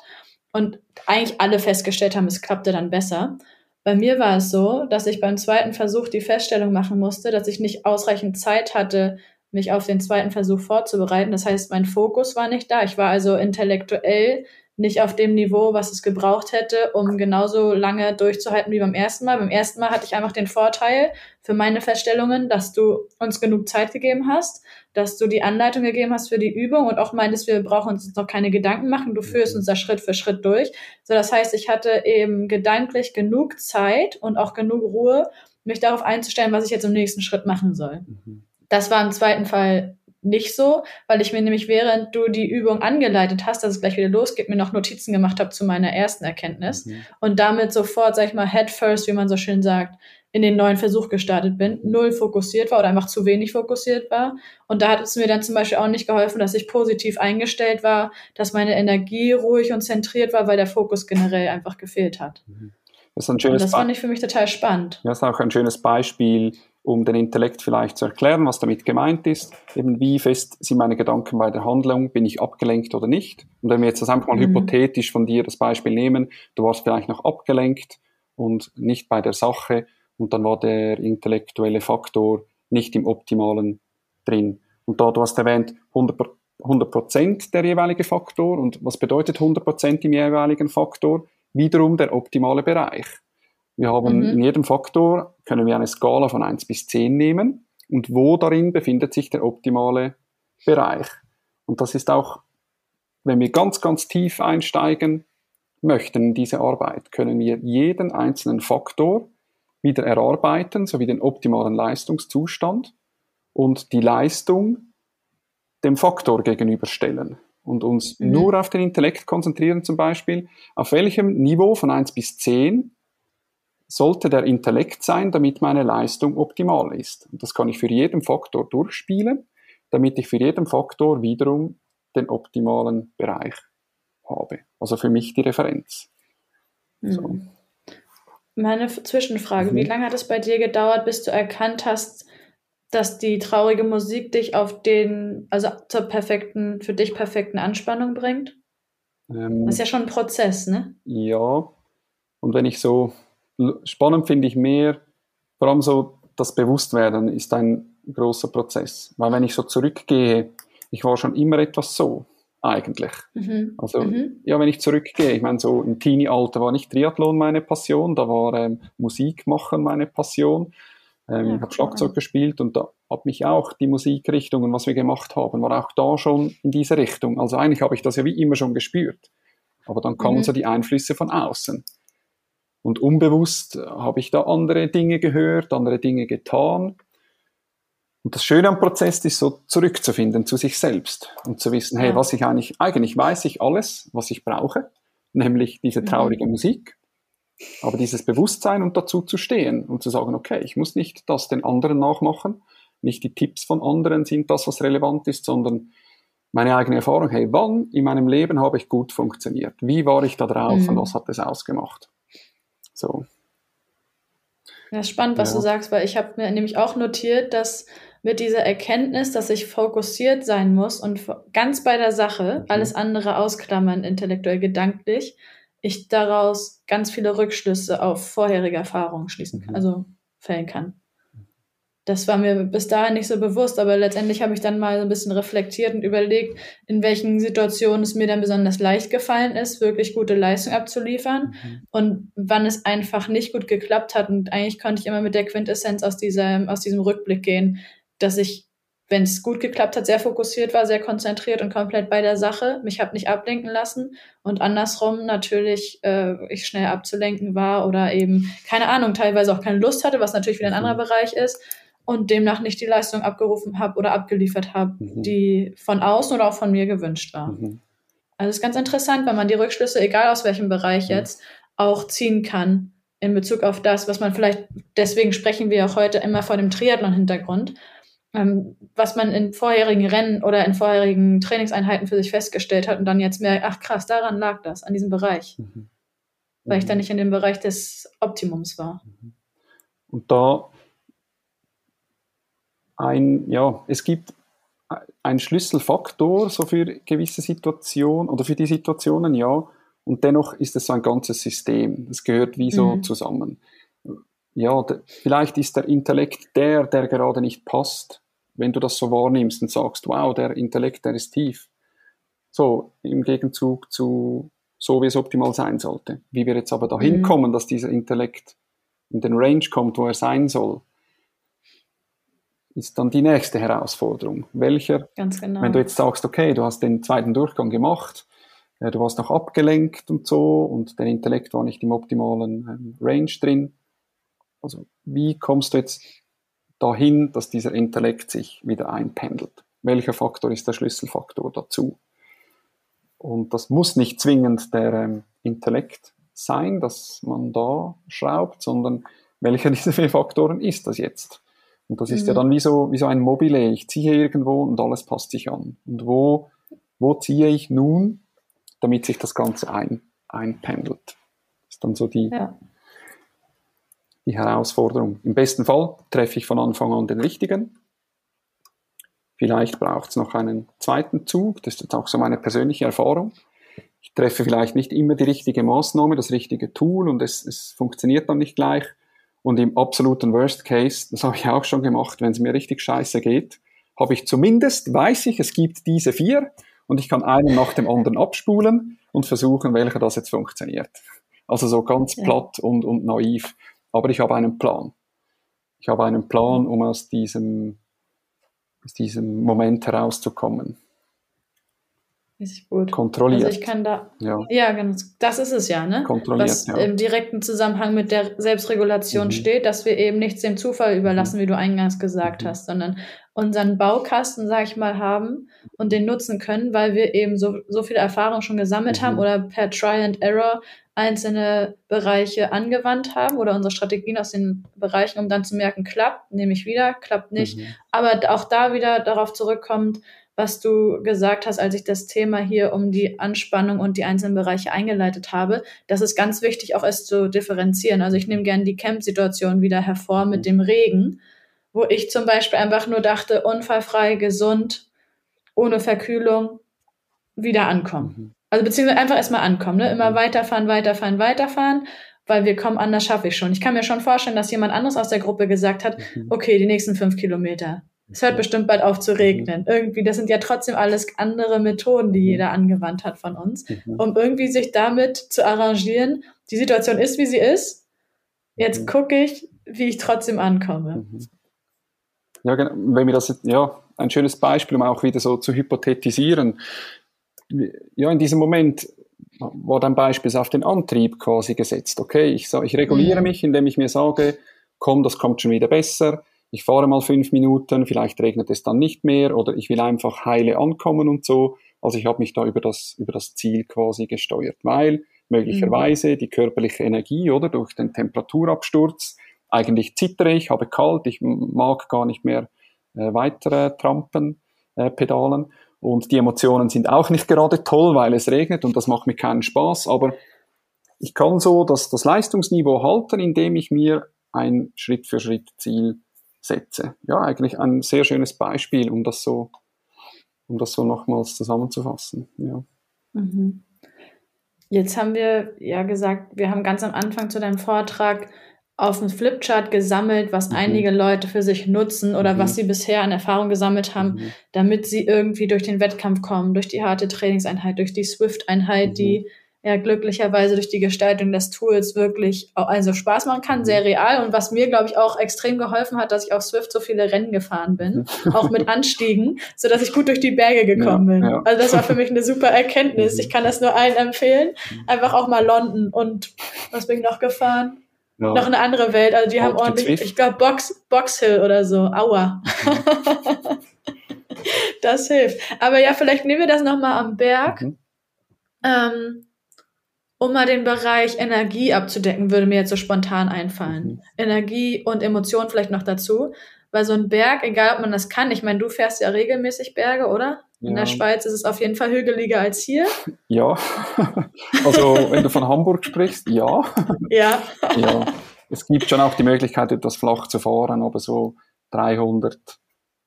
und eigentlich alle festgestellt haben, es klappte dann besser. Bei mir war es so, dass ich beim zweiten Versuch die Feststellung machen musste, dass ich nicht ausreichend Zeit hatte, mich auf den zweiten Versuch vorzubereiten. Das heißt, mein Fokus war nicht da. Ich war also intellektuell nicht auf dem Niveau, was es gebraucht hätte, um genauso lange durchzuhalten wie beim ersten Mal. Beim ersten Mal hatte ich einfach den Vorteil für meine Feststellungen, dass du uns genug Zeit gegeben hast, dass du die Anleitung gegeben hast für die Übung und auch meintest, wir brauchen uns noch keine Gedanken machen, du führst uns da Schritt für Schritt durch. So, das heißt, ich hatte eben gedanklich genug Zeit und auch genug Ruhe, mich darauf einzustellen, was ich jetzt im nächsten Schritt machen soll. Mhm. Das war im zweiten Fall nicht so, weil ich mir nämlich während du die Übung angeleitet hast, dass es gleich wieder losgeht, mir noch Notizen gemacht habe zu meiner ersten Erkenntnis mhm. und damit sofort, sag ich mal, head first, wie man so schön sagt, in den neuen Versuch gestartet bin, null fokussiert war oder einfach zu wenig fokussiert war. Und da hat es mir dann zum Beispiel auch nicht geholfen, dass ich positiv eingestellt war, dass meine Energie ruhig und zentriert war, weil der Fokus generell einfach gefehlt hat. Mhm. Das, ist ein schönes und das fand ich für mich total spannend. Das ist auch ein schönes Beispiel, um den Intellekt vielleicht zu erklären, was damit gemeint ist, eben wie fest sind meine Gedanken bei der Handlung, bin ich abgelenkt oder nicht. Und wenn wir jetzt das einfach mal mhm. hypothetisch von dir das Beispiel nehmen, du warst vielleicht noch abgelenkt und nicht bei der Sache und dann war der intellektuelle Faktor nicht im optimalen drin. Und da du hast erwähnt, 100 Prozent der jeweilige Faktor und was bedeutet 100 Prozent im jeweiligen Faktor? Wiederum der optimale Bereich. Wir haben mhm. in jedem Faktor, können wir eine Skala von 1 bis 10 nehmen und wo darin befindet sich der optimale Bereich. Und das ist auch, wenn wir ganz, ganz tief einsteigen möchten in diese Arbeit, können wir jeden einzelnen Faktor wieder erarbeiten, sowie den optimalen Leistungszustand und die Leistung dem Faktor gegenüberstellen und uns mhm. nur auf den Intellekt konzentrieren zum Beispiel, auf welchem Niveau von 1 bis 10 sollte der Intellekt sein, damit meine Leistung optimal ist. Und das kann ich für jeden Faktor durchspielen, damit ich für jeden Faktor wiederum den optimalen Bereich habe. Also für mich die Referenz. Mhm. So. Meine Zwischenfrage, mhm. wie lange hat es bei dir gedauert, bis du erkannt hast, dass die traurige Musik dich auf den, also zur perfekten, für dich perfekten Anspannung bringt? Ähm, das ist ja schon ein Prozess, ne? Ja. Und wenn ich so spannend finde ich mehr, vor allem so das Bewusstwerden ist ein großer Prozess. Weil wenn ich so zurückgehe, ich war schon immer etwas so, eigentlich. Mhm. Also, mhm. ja, wenn ich zurückgehe, ich meine, so im Teenie-Alter war nicht Triathlon meine Passion, da war ähm, Musik machen meine Passion. Ähm, ja, ich habe Schlagzeug gespielt und da hat mich auch die Musikrichtung und was wir gemacht haben, war auch da schon in diese Richtung. Also eigentlich habe ich das ja wie immer schon gespürt. Aber dann kamen mhm. so die Einflüsse von außen. Und unbewusst habe ich da andere Dinge gehört, andere Dinge getan. Und das Schöne am Prozess ist so zurückzufinden zu sich selbst und zu wissen, hey, was ich eigentlich, eigentlich weiß ich alles, was ich brauche, nämlich diese mhm. traurige mhm. Musik, aber dieses Bewusstsein und dazu zu stehen und zu sagen, okay, ich muss nicht das den anderen nachmachen, nicht die Tipps von anderen sind das, was relevant ist, sondern meine eigene Erfahrung, hey, wann in meinem Leben habe ich gut funktioniert? Wie war ich da drauf mhm. und was hat es ausgemacht? So. Ja, ist spannend, was ja. du sagst, weil ich habe mir nämlich auch notiert, dass mit dieser Erkenntnis, dass ich fokussiert sein muss und ganz bei der Sache, mhm. alles andere ausklammern, intellektuell, gedanklich, ich daraus ganz viele Rückschlüsse auf vorherige Erfahrungen schließen kann, mhm. also fällen kann das war mir bis dahin nicht so bewusst, aber letztendlich habe ich dann mal so ein bisschen reflektiert und überlegt, in welchen Situationen es mir dann besonders leicht gefallen ist, wirklich gute Leistung abzuliefern mhm. und wann es einfach nicht gut geklappt hat. Und eigentlich konnte ich immer mit der Quintessenz aus diesem, aus diesem Rückblick gehen, dass ich, wenn es gut geklappt hat, sehr fokussiert war, sehr konzentriert und komplett bei der Sache, mich habe nicht ablenken lassen und andersrum natürlich äh, ich schnell abzulenken war oder eben, keine Ahnung, teilweise auch keine Lust hatte, was natürlich wieder ein anderer mhm. Bereich ist und demnach nicht die Leistung abgerufen habe oder abgeliefert habe, mhm. die von außen oder auch von mir gewünscht war. Mhm. Also es ist ganz interessant, wenn man die Rückschlüsse, egal aus welchem Bereich mhm. jetzt, auch ziehen kann in Bezug auf das, was man vielleicht, deswegen sprechen wir auch heute immer vor dem Triathlon-Hintergrund, ähm, was man in vorherigen Rennen oder in vorherigen Trainingseinheiten für sich festgestellt hat und dann jetzt merkt, ach krass, daran lag das, an diesem Bereich. Mhm. Weil ich dann mhm. nicht in dem Bereich des Optimums war. Mhm. Und da ein, ja, es gibt einen Schlüsselfaktor so für gewisse Situationen oder für die Situationen, ja. Und dennoch ist es so ein ganzes System. Das gehört wie so mhm. zusammen. Ja, vielleicht ist der Intellekt der, der gerade nicht passt, wenn du das so wahrnimmst und sagst, wow, der Intellekt, der ist tief. So, im Gegenzug zu so, wie es optimal sein sollte. Wie wir jetzt aber dahin mhm. kommen, dass dieser Intellekt in den Range kommt, wo er sein soll, ist dann die nächste Herausforderung. Welcher, genau. wenn du jetzt sagst, okay, du hast den zweiten Durchgang gemacht, äh, du warst noch abgelenkt und so und der Intellekt war nicht im optimalen ähm, Range drin. Also wie kommst du jetzt dahin, dass dieser Intellekt sich wieder einpendelt? Welcher Faktor ist der Schlüsselfaktor dazu? Und das muss nicht zwingend der ähm, Intellekt sein, dass man da schraubt, sondern welcher dieser vier Faktoren ist das jetzt? Und das ist mhm. ja dann wie so, wie so ein Mobile. Ich ziehe irgendwo und alles passt sich an. Und wo, wo ziehe ich nun, damit sich das Ganze ein, einpendelt? Das ist dann so die, ja. die Herausforderung. Im besten Fall treffe ich von Anfang an den richtigen. Vielleicht braucht es noch einen zweiten Zug. Das ist jetzt auch so meine persönliche Erfahrung. Ich treffe vielleicht nicht immer die richtige Maßnahme, das richtige Tool und es, es funktioniert dann nicht gleich. Und im absoluten Worst Case, das habe ich auch schon gemacht, wenn es mir richtig scheiße geht, habe ich zumindest, weiß ich, es gibt diese vier und ich kann einen nach dem anderen abspulen und versuchen, welcher das jetzt funktioniert. Also so ganz platt und, und naiv. Aber ich habe einen Plan. Ich habe einen Plan, um aus diesem, aus diesem Moment herauszukommen. Richtig gut. Kontrolliert. Also ich kann da, ja, ja ganz, das ist es ja, ne? Kontrolliert, Was ja. im direkten Zusammenhang mit der Selbstregulation mhm. steht, dass wir eben nichts dem Zufall überlassen, mhm. wie du eingangs gesagt mhm. hast, sondern unseren Baukasten, sag ich mal, haben und den nutzen können, weil wir eben so, so viel Erfahrung schon gesammelt haben mhm. oder per Try and Error einzelne Bereiche angewandt haben oder unsere Strategien aus den Bereichen, um dann zu merken, klappt, nehme ich wieder, klappt nicht. Mhm. Aber auch da wieder darauf zurückkommt, was du gesagt hast, als ich das Thema hier um die Anspannung und die einzelnen Bereiche eingeleitet habe, dass es ganz wichtig auch ist zu differenzieren. Also ich nehme gerne die Camp-Situation wieder hervor mit dem Regen, wo ich zum Beispiel einfach nur dachte, unfallfrei, gesund, ohne Verkühlung, wieder ankommen. Mhm. Also beziehungsweise einfach erstmal ankommen, ne? immer mhm. weiterfahren, weiterfahren, weiterfahren, weil wir kommen, anders schaffe ich schon. Ich kann mir schon vorstellen, dass jemand anderes aus der Gruppe gesagt hat, mhm. okay, die nächsten fünf Kilometer, es hört bestimmt bald auf zu regnen. Irgendwie, das sind ja trotzdem alles andere Methoden, die jeder angewandt hat von uns, mhm. um irgendwie sich damit zu arrangieren. Die Situation ist, wie sie ist. Jetzt mhm. gucke ich, wie ich trotzdem ankomme. Mhm. Ja, genau. Wenn wir das, ja, ein schönes Beispiel, um auch wieder so zu hypothetisieren. Ja, in diesem Moment war dein Beispiel auf den Antrieb quasi gesetzt. Okay, ich, ich reguliere mich, indem ich mir sage, komm, das kommt schon wieder besser ich fahre mal fünf Minuten, vielleicht regnet es dann nicht mehr oder ich will einfach heile ankommen und so. Also ich habe mich da über das, über das Ziel quasi gesteuert, weil möglicherweise mhm. die körperliche Energie oder durch den Temperaturabsturz, eigentlich zittere ich, habe kalt, ich mag gar nicht mehr äh, weiter äh, trampen, äh, pedalen. Und die Emotionen sind auch nicht gerade toll, weil es regnet und das macht mir keinen Spaß. Aber ich kann so das, das Leistungsniveau halten, indem ich mir ein Schritt setze. Ja, eigentlich ein sehr schönes Beispiel, um das so, um das so nochmals zusammenzufassen. Ja. Mhm. Jetzt haben wir ja gesagt, wir haben ganz am Anfang zu deinem Vortrag auf dem Flipchart gesammelt, was mhm. einige Leute für sich nutzen oder mhm. was sie bisher an Erfahrung gesammelt haben, mhm. damit sie irgendwie durch den Wettkampf kommen, durch die harte Trainingseinheit, durch die Swift-Einheit, die mhm ja glücklicherweise durch die Gestaltung des Tools wirklich also Spaß machen kann, sehr real und was mir glaube ich auch extrem geholfen hat, dass ich auf Swift so viele Rennen gefahren bin, auch mit Anstiegen, so dass ich gut durch die Berge gekommen ja, bin. Ja. Also das war für mich eine super Erkenntnis. Ich kann das nur allen empfehlen, einfach auch mal London und was bin ich noch gefahren? Ja. Noch eine andere Welt, also die haben ordentlich, ich glaube Box Box Hill oder so, Aua. das hilft. Aber ja, vielleicht nehmen wir das noch mal am Berg. Mhm Ähm, um mal den Bereich Energie abzudecken, würde mir jetzt so spontan einfallen. Mhm. Energie und Emotionen vielleicht noch dazu. Weil so ein Berg, egal ob man das kann, ich meine, du fährst ja regelmäßig Berge, oder? In Ja. der Schweiz ist es auf jeden Fall hügeliger als hier. Ja, also wenn du von Hamburg sprichst, ja. Ja. ja. Es gibt schon auch die Möglichkeit, etwas flach zu fahren, aber so 300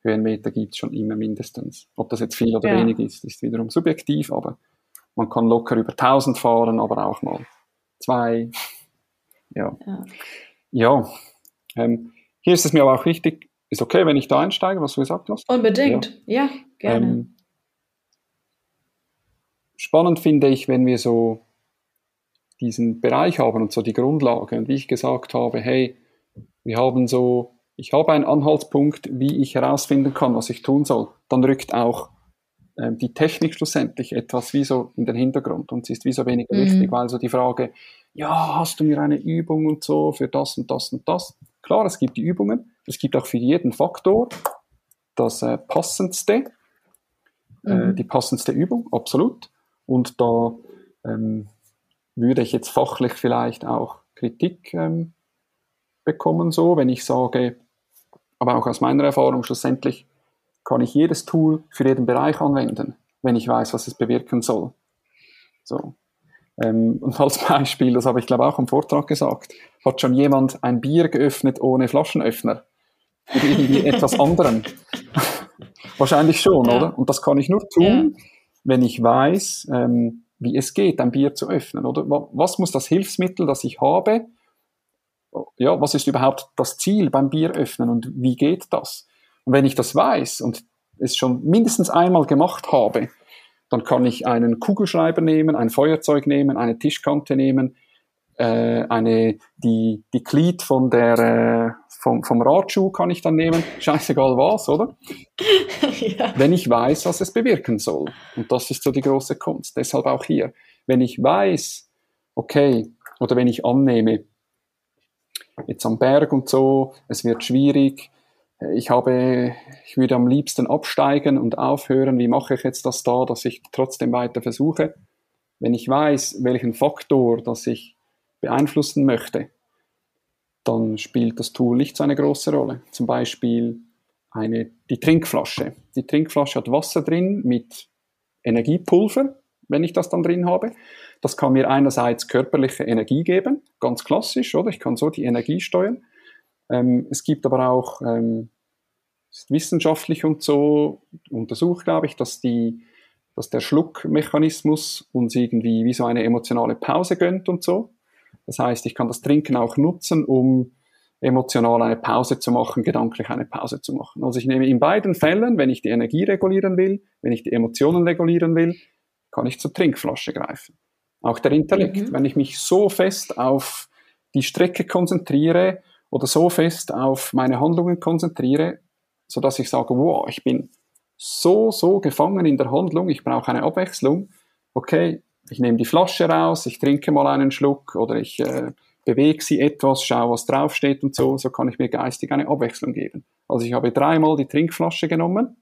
Höhenmeter gibt es schon immer mindestens. Ob das jetzt viel oder Ja. wenig ist, ist wiederum subjektiv, aber man kann locker über 1000 fahren, aber auch mal zwei. Ja, ja. ja. Ähm, hier ist es mir aber auch wichtig, ist okay, wenn ich da einsteige, was du gesagt hast? Unbedingt. Ja, gerne. Ähm, spannend finde ich, wenn wir so diesen Bereich haben und so die Grundlage. Und wie ich gesagt habe, hey, wir haben so, ich habe einen Anhaltspunkt, wie ich herausfinden kann, was ich tun soll. Dann rückt auch die Technik schlussendlich etwas wie so in den Hintergrund und sie ist wie so weniger Mhm. wichtig, weil so die Frage, ja, hast du mir eine Übung und so für das und das und das? Klar, es gibt die Übungen, es gibt auch für jeden Faktor das äh, passendste, äh, Mhm. die passendste Übung, absolut. Und da ähm, würde ich jetzt fachlich vielleicht auch Kritik ähm, bekommen, so, wenn ich sage, aber auch aus meiner Erfahrung schlussendlich kann ich jedes Tool für jeden Bereich anwenden, wenn ich weiß, was es bewirken soll. So. Ähm, und als Beispiel, das habe ich glaube auch am Vortrag gesagt, hat schon jemand ein Bier geöffnet ohne Flaschenöffner? Mit irgendwie etwas anderem? Wahrscheinlich schon, Ja. oder? Und das kann ich nur tun, wenn ich weiß, ähm, wie es geht, ein Bier zu öffnen, oder? Wa- Was muss das Hilfsmittel, das ich habe, ja, was ist überhaupt das Ziel beim Bier öffnen und wie geht das? Und wenn ich das weiß und es schon mindestens einmal gemacht habe, dann kann ich einen Kugelschreiber nehmen, ein Feuerzeug nehmen, eine Tischkante nehmen, äh, eine, die, die Glied von der, äh, vom, vom Radschuh kann ich dann nehmen, scheißegal was, oder? ja. Wenn ich weiß, was es bewirken soll. Und das ist so die große Kunst. Deshalb auch hier. Wenn ich weiß, okay, oder wenn ich annehme, jetzt am Berg und so, es wird schwierig, ich habe, ich würde am liebsten absteigen und aufhören, wie mache ich jetzt das da, dass ich trotzdem weiter versuche? Wenn ich weiß, welchen Faktor, das ich beeinflussen möchte, dann spielt das Tool nicht so eine große Rolle. Zum Beispiel eine, die Trinkflasche. Die Trinkflasche hat Wasser drin mit Energiepulver, wenn ich das dann drin habe. Das kann mir einerseits körperliche Energie geben, ganz klassisch, oder? Ich kann so die Energie steuern. Ähm, es gibt aber auch, ähm, ist wissenschaftlich und so untersucht, glaube ich, dass, die, dass der Schluckmechanismus uns irgendwie wie so eine emotionale Pause gönnt und so. Das heißt, ich kann das Trinken auch nutzen, um emotional eine Pause zu machen, gedanklich eine Pause zu machen. Also ich nehme in beiden Fällen, wenn ich die Energie regulieren will, wenn ich die Emotionen regulieren will, kann ich zur Trinkflasche greifen. Auch der Intellekt, Mhm. wenn ich mich so fest auf die Strecke konzentriere oder so fest auf meine Handlungen konzentriere, so dass ich sage, wow, ich bin so, so gefangen in der Handlung, ich brauche eine Abwechslung. Okay, ich nehme die Flasche raus, ich trinke mal einen Schluck oder ich äh, bewege sie etwas, schaue, was draufsteht und so, so kann ich mir geistig eine Abwechslung geben. Also ich habe dreimal die Trinkflasche genommen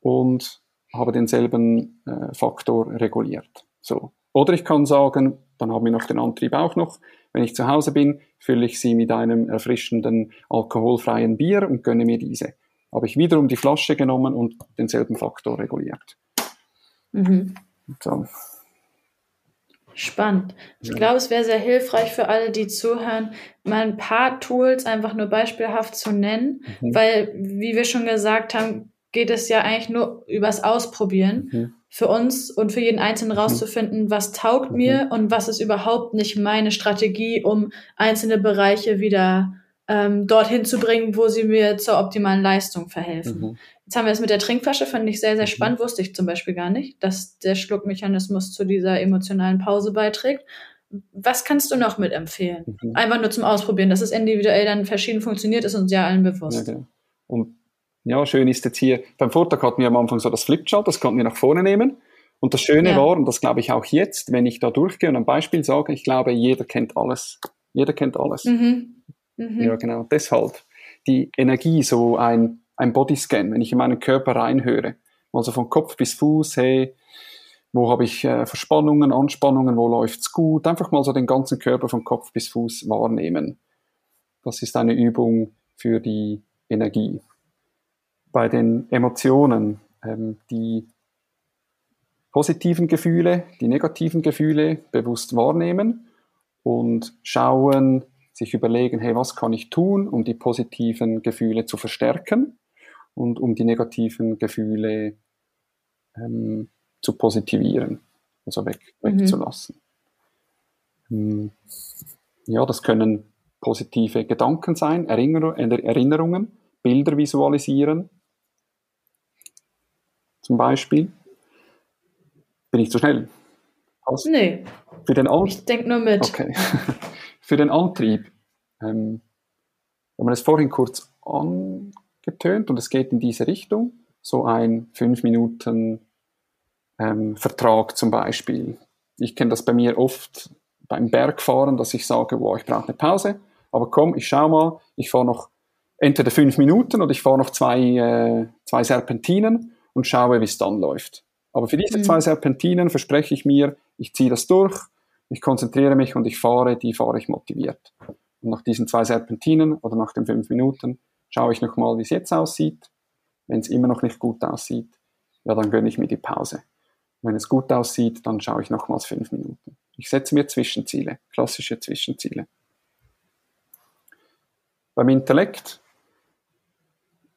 und habe denselben äh, Faktor reguliert. So. Oder ich kann sagen, dann haben wir noch den Antrieb auch noch. Wenn ich zu Hause bin, fülle ich sie mit einem erfrischenden, alkoholfreien Bier und gönne mir diese. Habe ich wiederum die Flasche genommen und denselben Faktor reguliert. Mhm. So. Spannend. Ich Ja. glaube, es wäre sehr hilfreich für alle, die zuhören, mal ein paar Tools einfach nur beispielhaft zu nennen, Mhm. weil, wie wir schon gesagt haben, geht es ja eigentlich nur übers Ausprobieren Mhm. Für uns und für jeden Einzelnen rauszufinden, was taugt Mhm. mir und was ist überhaupt nicht meine Strategie, um einzelne Bereiche wieder ähm, dorthin zu bringen, wo sie mir zur optimalen Leistung verhelfen. Mhm. Jetzt haben wir es mit der Trinkflasche, fand ich sehr, sehr Mhm. spannend, wusste ich zum Beispiel gar nicht, dass der Schluckmechanismus zu dieser emotionalen Pause beiträgt. Was kannst du noch mit empfehlen? Mhm. Einfach nur zum Ausprobieren, dass es individuell dann verschieden funktioniert, ist uns ja allen Ja, bewusst. genau. Und ja, schön ist jetzt hier, beim Vortrag hatten wir am Anfang so das Flipchart, das konnten wir nach vorne nehmen. Und das Schöne Ja. war, und das glaube ich auch jetzt, wenn ich da durchgehe und ein Beispiel sage, ich glaube, jeder kennt alles. Jeder kennt alles. Mhm. Mhm. Ja, genau. Deshalb die Energie, so ein, ein Bodyscan, wenn ich in meinen Körper reinhöre, also von Kopf bis Fuß, hey, wo habe ich äh, Verspannungen, Anspannungen, wo läuft's gut. Einfach mal so den ganzen Körper von Kopf bis Fuß wahrnehmen. Das ist eine Übung für die Energie. Bei den Emotionen, ähm, die positiven Gefühle, die negativen Gefühle bewusst wahrnehmen und schauen, sich überlegen, hey, was kann ich tun, um die positiven Gefühle zu verstärken und um die negativen Gefühle ähm, zu positivieren, also weg, mhm. wegzulassen. Ähm, ja, das können positive Gedanken sein, Erinner Erinnerungen, Bilder visualisieren, zum Beispiel. Bin ich zu schnell? Passt? Nee. Für den ich denke nur mit. Okay. Für den Antrieb ähm, haben wir es vorhin kurz angetönt und es geht in diese Richtung. So ein 5 Minuten ähm, Vertrag zum Beispiel. Ich kenne das bei mir oft beim Bergfahren, dass ich sage, wow, ich brauche eine Pause, aber komm, ich schau mal, ich fahre noch entweder fünf Minuten oder ich fahre noch zwei, äh, zwei Serpentinen und schaue, wie es dann läuft. Aber für diese mhm. zwei Serpentinen verspreche ich mir, ich ziehe das durch, ich konzentriere mich und ich fahre, die fahre ich motiviert. Und nach diesen zwei Serpentinen oder nach den fünf Minuten schaue ich nochmal, wie es jetzt aussieht. Wenn es immer noch nicht gut aussieht, ja, dann gönne ich mir die Pause. Wenn es gut aussieht, dann schaue ich nochmals fünf Minuten. Ich setze mir Zwischenziele, klassische Zwischenziele. Beim Intellekt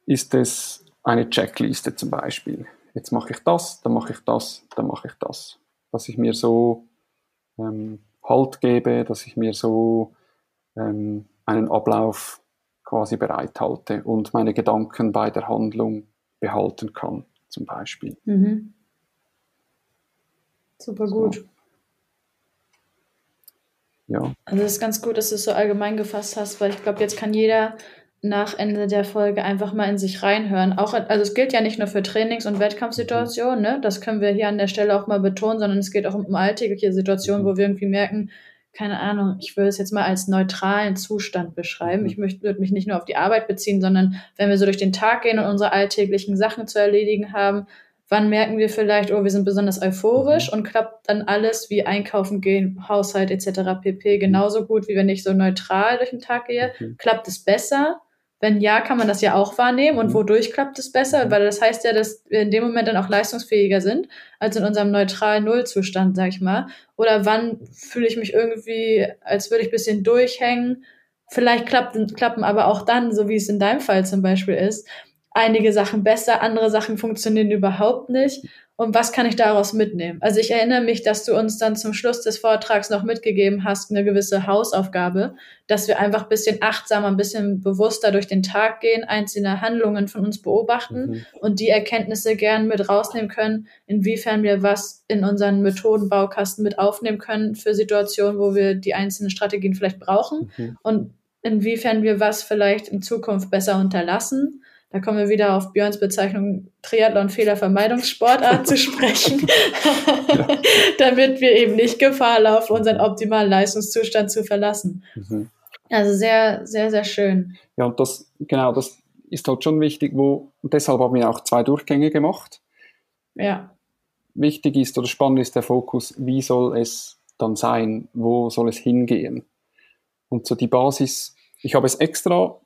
ist es eine Checkliste zum Beispiel. Jetzt mache ich das, dann mache ich das, dann mache ich das. Dass ich mir so ähm, Halt gebe, dass ich mir so ähm, einen Ablauf quasi bereithalte und meine Gedanken bei der Handlung behalten kann, zum Beispiel. Mhm. Super gut. So. Ja. Also es ist ganz gut, dass du es so allgemein gefasst hast, weil ich glaube, jetzt kann jeder nach Ende der Folge einfach mal in sich reinhören. Auch, also es gilt ja nicht nur für Trainings- und Wettkampfsituationen, ne? Das können wir hier an der Stelle auch mal betonen, sondern es geht auch um alltägliche Situationen, wo wir irgendwie merken, keine Ahnung, ich würde es jetzt mal als neutralen Zustand beschreiben. Mhm. Ich möchte, würde mich nicht nur auf die Arbeit beziehen, sondern wenn wir so durch den Tag gehen und unsere alltäglichen Sachen zu erledigen haben, wann merken wir vielleicht, oh, wir sind besonders euphorisch mhm. und klappt dann alles wie einkaufen gehen, Haushalt etc. pp. genauso gut, wie wenn ich so neutral durch den Tag gehe? Klappt es besser? Wenn ja, kann man das ja auch wahrnehmen und mhm. wodurch klappt es besser? Mhm. Weil das heißt ja, dass wir in dem Moment dann auch leistungsfähiger sind als in unserem neutralen Nullzustand, sag ich mal. Oder wann fühle ich mich irgendwie, als würde ich bisschen durchhängen? Vielleicht klappen, klappen aber auch dann, so wie es in deinem Fall zum Beispiel ist, einige Sachen besser, andere Sachen funktionieren überhaupt nicht. Und was kann ich daraus mitnehmen? Also ich erinnere mich, dass du uns dann zum Schluss des Vortrags noch mitgegeben hast, eine gewisse Hausaufgabe, dass wir einfach ein bisschen achtsamer, ein bisschen bewusster durch den Tag gehen, einzelne Handlungen von uns beobachten mhm. und die Erkenntnisse gern mit rausnehmen können, inwiefern wir was in unseren Methodenbaukasten mit aufnehmen können für Situationen, wo wir die einzelnen Strategien vielleicht brauchen mhm. und inwiefern wir was vielleicht in Zukunft besser unterlassen da kommen wir wieder auf Björns Bezeichnung Triathlon-Fehlervermeidungssportart zu sprechen, damit wir eben nicht Gefahr laufen, unseren optimalen Leistungszustand zu verlassen. Mhm. Also sehr, sehr, sehr schön. Ja, und das, genau, das ist halt schon wichtig, wo, und deshalb haben wir auch zwei Durchgänge gemacht. Ja. Wichtig ist oder spannend ist der Fokus, wie soll es dann sein, wo soll es hingehen? Und so die Basis, ich habe es extra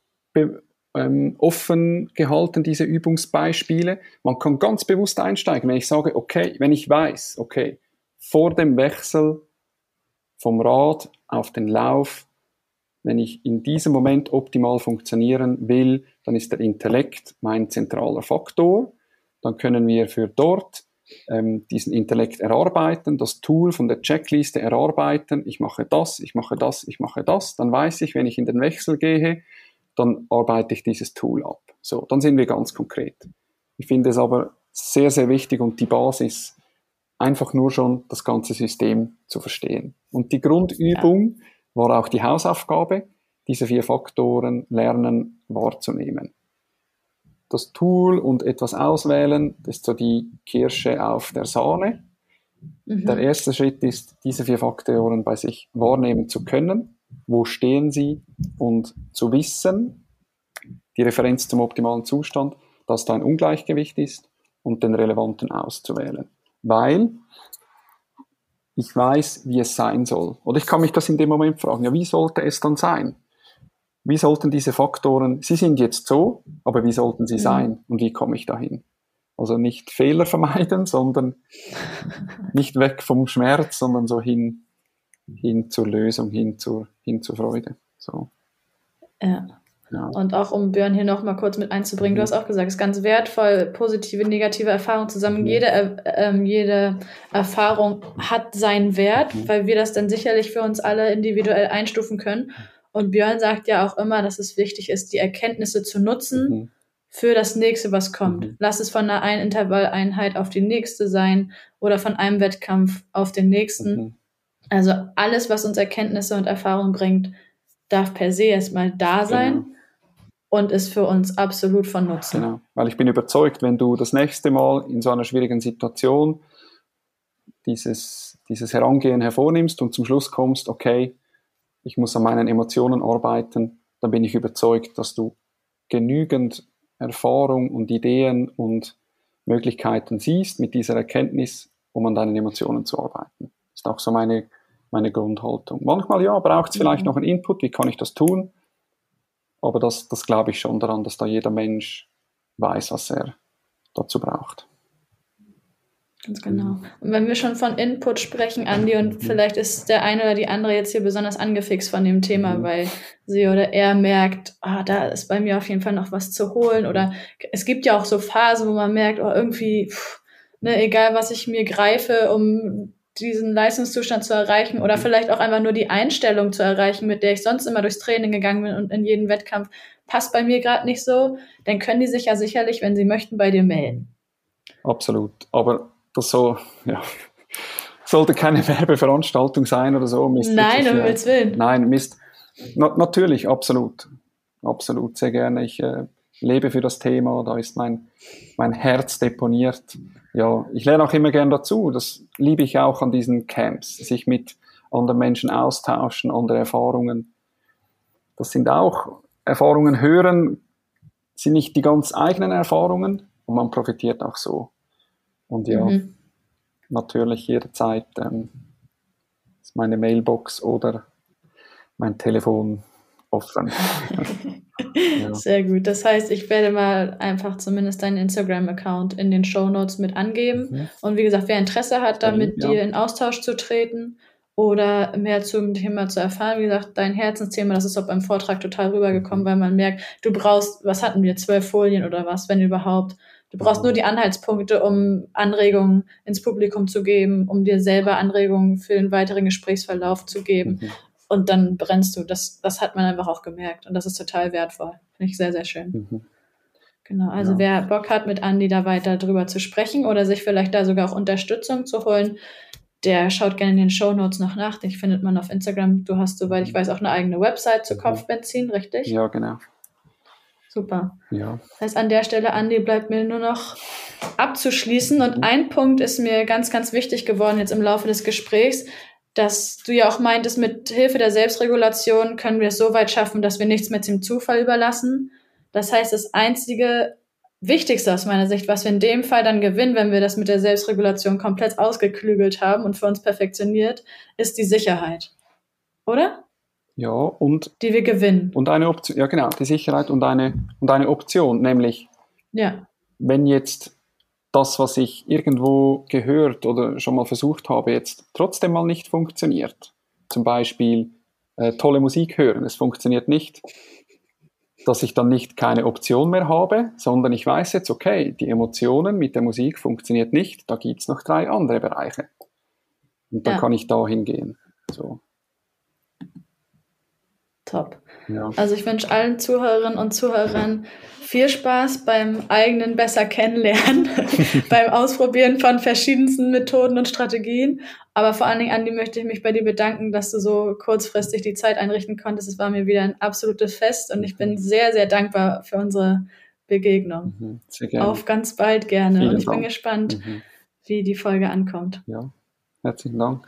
ähm, offen gehalten, diese Übungsbeispiele. Man kann ganz bewusst einsteigen, wenn ich sage, okay, wenn ich weiß, okay, vor dem Wechsel vom Rad auf den Lauf, wenn ich in diesem Moment optimal funktionieren will, dann ist der Intellekt mein zentraler Faktor. Dann können wir für dort ähm, diesen Intellekt erarbeiten, das Tool von der Checkliste erarbeiten. Ich mache das, ich mache das, ich mache das. Dann weiß ich, wenn ich in den Wechsel gehe, dann arbeite ich dieses Tool ab. So, dann sind wir ganz konkret. Ich finde es aber sehr, sehr wichtig und die Basis, einfach nur schon das ganze System zu verstehen. Und die Grundübung war auch die Hausaufgabe, diese vier Faktoren lernen wahrzunehmen. Das Tool und etwas auswählen, das ist so die Kirsche auf der Sahne. Mhm. Der erste Schritt ist, diese vier Faktoren bei sich wahrnehmen zu können wo stehen sie und zu wissen, die Referenz zum optimalen Zustand, dass da ein Ungleichgewicht ist und den relevanten auszuwählen. Weil ich weiß, wie es sein soll. Oder ich kann mich das in dem Moment fragen, ja, wie sollte es dann sein? Wie sollten diese Faktoren, sie sind jetzt so, aber wie sollten sie sein und wie komme ich dahin? Also nicht Fehler vermeiden, sondern nicht weg vom Schmerz, sondern so hin, hin zur Lösung, hin zur, hin zur Freude. So. Ja. Ja. Und auch um Björn hier nochmal kurz mit einzubringen, mhm. du hast auch gesagt, es ist ganz wertvoll, positive, negative Erfahrungen zusammen. Mhm. Jede, äh, jede Erfahrung hat seinen Wert, mhm. weil wir das dann sicherlich für uns alle individuell einstufen können. Und Björn sagt ja auch immer, dass es wichtig ist, die Erkenntnisse zu nutzen mhm. für das nächste, was kommt. Mhm. Lass es von einer einen Intervalleinheit auf die nächste sein oder von einem Wettkampf auf den nächsten. Mhm. Also alles, was uns Erkenntnisse und Erfahrung bringt, darf per se erstmal da sein. Genau und ist für uns absolut von Nutzen. Genau, weil ich bin überzeugt, wenn du das nächste Mal in so einer schwierigen Situation dieses, dieses Herangehen hervornimmst und zum Schluss kommst, okay, ich muss an meinen Emotionen arbeiten, dann bin ich überzeugt, dass du genügend Erfahrung und Ideen und Möglichkeiten siehst mit dieser Erkenntnis, um an deinen Emotionen zu arbeiten. Das ist auch so meine, meine Grundhaltung. Manchmal ja, braucht es vielleicht mhm. noch einen Input, wie kann ich das tun? Aber das, das glaube ich schon daran, dass da jeder Mensch weiß, was er dazu braucht. Ganz genau. Und wenn wir schon von Input sprechen, Andi, und mhm. vielleicht ist der eine oder die andere jetzt hier besonders angefixt von dem Thema, mhm. weil sie oder er merkt, ah, da ist bei mir auf jeden Fall noch was zu holen. Oder es gibt ja auch so Phasen, wo man merkt, oh, irgendwie, pff, ne, egal was ich mir greife, um diesen Leistungszustand zu erreichen oder vielleicht auch einfach nur die Einstellung zu erreichen, mit der ich sonst immer durchs Training gegangen bin und in jeden Wettkampf passt bei mir gerade nicht so, dann können die sich ja sicherlich, wenn sie möchten, bei dir melden. Absolut. Aber das so, ja, sollte keine Werbeveranstaltung sein oder so. Mist Nein, um Himmels Willen. Nein, Mist. Na, natürlich, absolut. Absolut, sehr gerne. Ich äh, lebe für das Thema, da ist mein, mein Herz deponiert ja, ich lerne auch immer gern dazu. Das liebe ich auch an diesen Camps, sich mit anderen Menschen austauschen, andere Erfahrungen. Das sind auch Erfahrungen hören, sind nicht die ganz eigenen Erfahrungen und man profitiert auch so. Und ja, mhm. natürlich jederzeit ähm, ist meine Mailbox oder mein Telefon offen. ja. Sehr gut. Das heißt, ich werde mal einfach zumindest deinen Instagram-Account in den Show Notes mit angeben. Mhm. Und wie gesagt, wer Interesse hat, da mit ja. dir in Austausch zu treten oder mehr zum Thema zu erfahren, wie gesagt, dein Herzensthema, das ist auch beim Vortrag total rübergekommen, mhm. weil man merkt, du brauchst, was hatten wir, zwölf Folien oder was, wenn überhaupt. Du brauchst nur mhm. die Anhaltspunkte, um Anregungen ins Publikum zu geben, um dir selber Anregungen für den weiteren Gesprächsverlauf zu geben. Mhm und dann brennst du. Das, das hat man einfach auch gemerkt und das ist total wertvoll. Finde ich sehr, sehr schön. Mhm. Genau, also ja. wer Bock hat, mit Andi da weiter drüber zu sprechen oder sich vielleicht da sogar auch Unterstützung zu holen, der schaut gerne in den Show Notes noch nach. Den findet man auf Instagram. Du hast, soweit ich weiß, auch eine eigene Website zu mhm. Kopfbenzin, richtig? Ja, genau. Super. Ja. Das heißt, an der Stelle, Andi, bleibt mir nur noch abzuschließen. Und mhm. ein Punkt ist mir ganz, ganz wichtig geworden jetzt im Laufe des Gesprächs dass du ja auch meintest, mit Hilfe der Selbstregulation können wir es so weit schaffen, dass wir nichts mehr zum Zufall überlassen. Das heißt, das einzige Wichtigste aus meiner Sicht, was wir in dem Fall dann gewinnen, wenn wir das mit der Selbstregulation komplett ausgeklügelt haben und für uns perfektioniert, ist die Sicherheit. Oder? Ja, und. Die wir gewinnen. Und eine Option, ja genau, die Sicherheit und eine, und eine Option, nämlich, ja. wenn jetzt das, was ich irgendwo gehört oder schon mal versucht habe, jetzt trotzdem mal nicht funktioniert. Zum Beispiel äh, tolle Musik hören, es funktioniert nicht, dass ich dann nicht keine Option mehr habe, sondern ich weiß jetzt, okay, die Emotionen mit der Musik funktioniert nicht, da gibt es noch drei andere Bereiche. Und dann ja. kann ich da hingehen. So. Top. Ja. Also ich wünsche allen Zuhörerinnen und Zuhörern viel Spaß beim eigenen besser kennenlernen, beim Ausprobieren von verschiedensten Methoden und Strategien. Aber vor allen Dingen, Andi, möchte ich mich bei dir bedanken, dass du so kurzfristig die Zeit einrichten konntest. Es war mir wieder ein absolutes Fest und ich bin sehr, sehr dankbar für unsere Begegnung. Mhm. Auf ganz bald gerne. Vielen und ich Dank. bin gespannt, mhm. wie die Folge ankommt. Ja. Herzlichen Dank.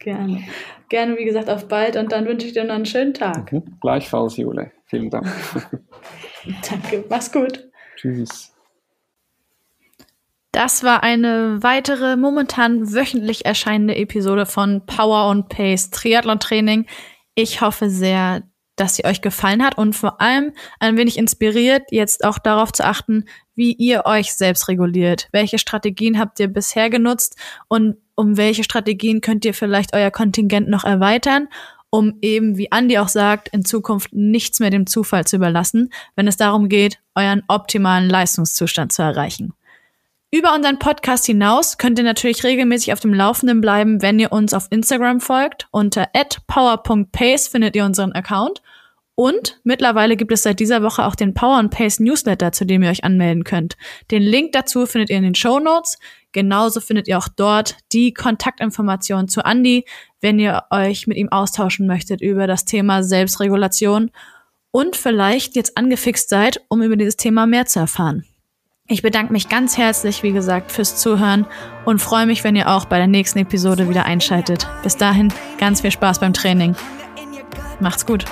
Gerne. Gerne, wie gesagt, auf bald und dann wünsche ich dir noch einen schönen Tag. Mhm. Gleichfalls, Jule. Vielen Dank. Danke. Mach's gut. Tschüss. Das war eine weitere momentan wöchentlich erscheinende Episode von Power und Pace Triathlon Training. Ich hoffe sehr, dass sie euch gefallen hat und vor allem ein wenig inspiriert, jetzt auch darauf zu achten, wie ihr euch selbst reguliert. Welche Strategien habt ihr bisher genutzt und um welche Strategien könnt ihr vielleicht euer Kontingent noch erweitern, um eben, wie Andi auch sagt, in Zukunft nichts mehr dem Zufall zu überlassen, wenn es darum geht, euren optimalen Leistungszustand zu erreichen. Über unseren Podcast hinaus könnt ihr natürlich regelmäßig auf dem Laufenden bleiben, wenn ihr uns auf Instagram folgt. Unter power.pace findet ihr unseren Account. Und mittlerweile gibt es seit dieser Woche auch den Power and Pace Newsletter, zu dem ihr euch anmelden könnt. Den Link dazu findet ihr in den Show Notes. Genauso findet ihr auch dort die Kontaktinformationen zu Andy, wenn ihr euch mit ihm austauschen möchtet über das Thema Selbstregulation und vielleicht jetzt angefixt seid, um über dieses Thema mehr zu erfahren. Ich bedanke mich ganz herzlich, wie gesagt, fürs Zuhören und freue mich, wenn ihr auch bei der nächsten Episode wieder einschaltet. Bis dahin, ganz viel Spaß beim Training. Macht's gut.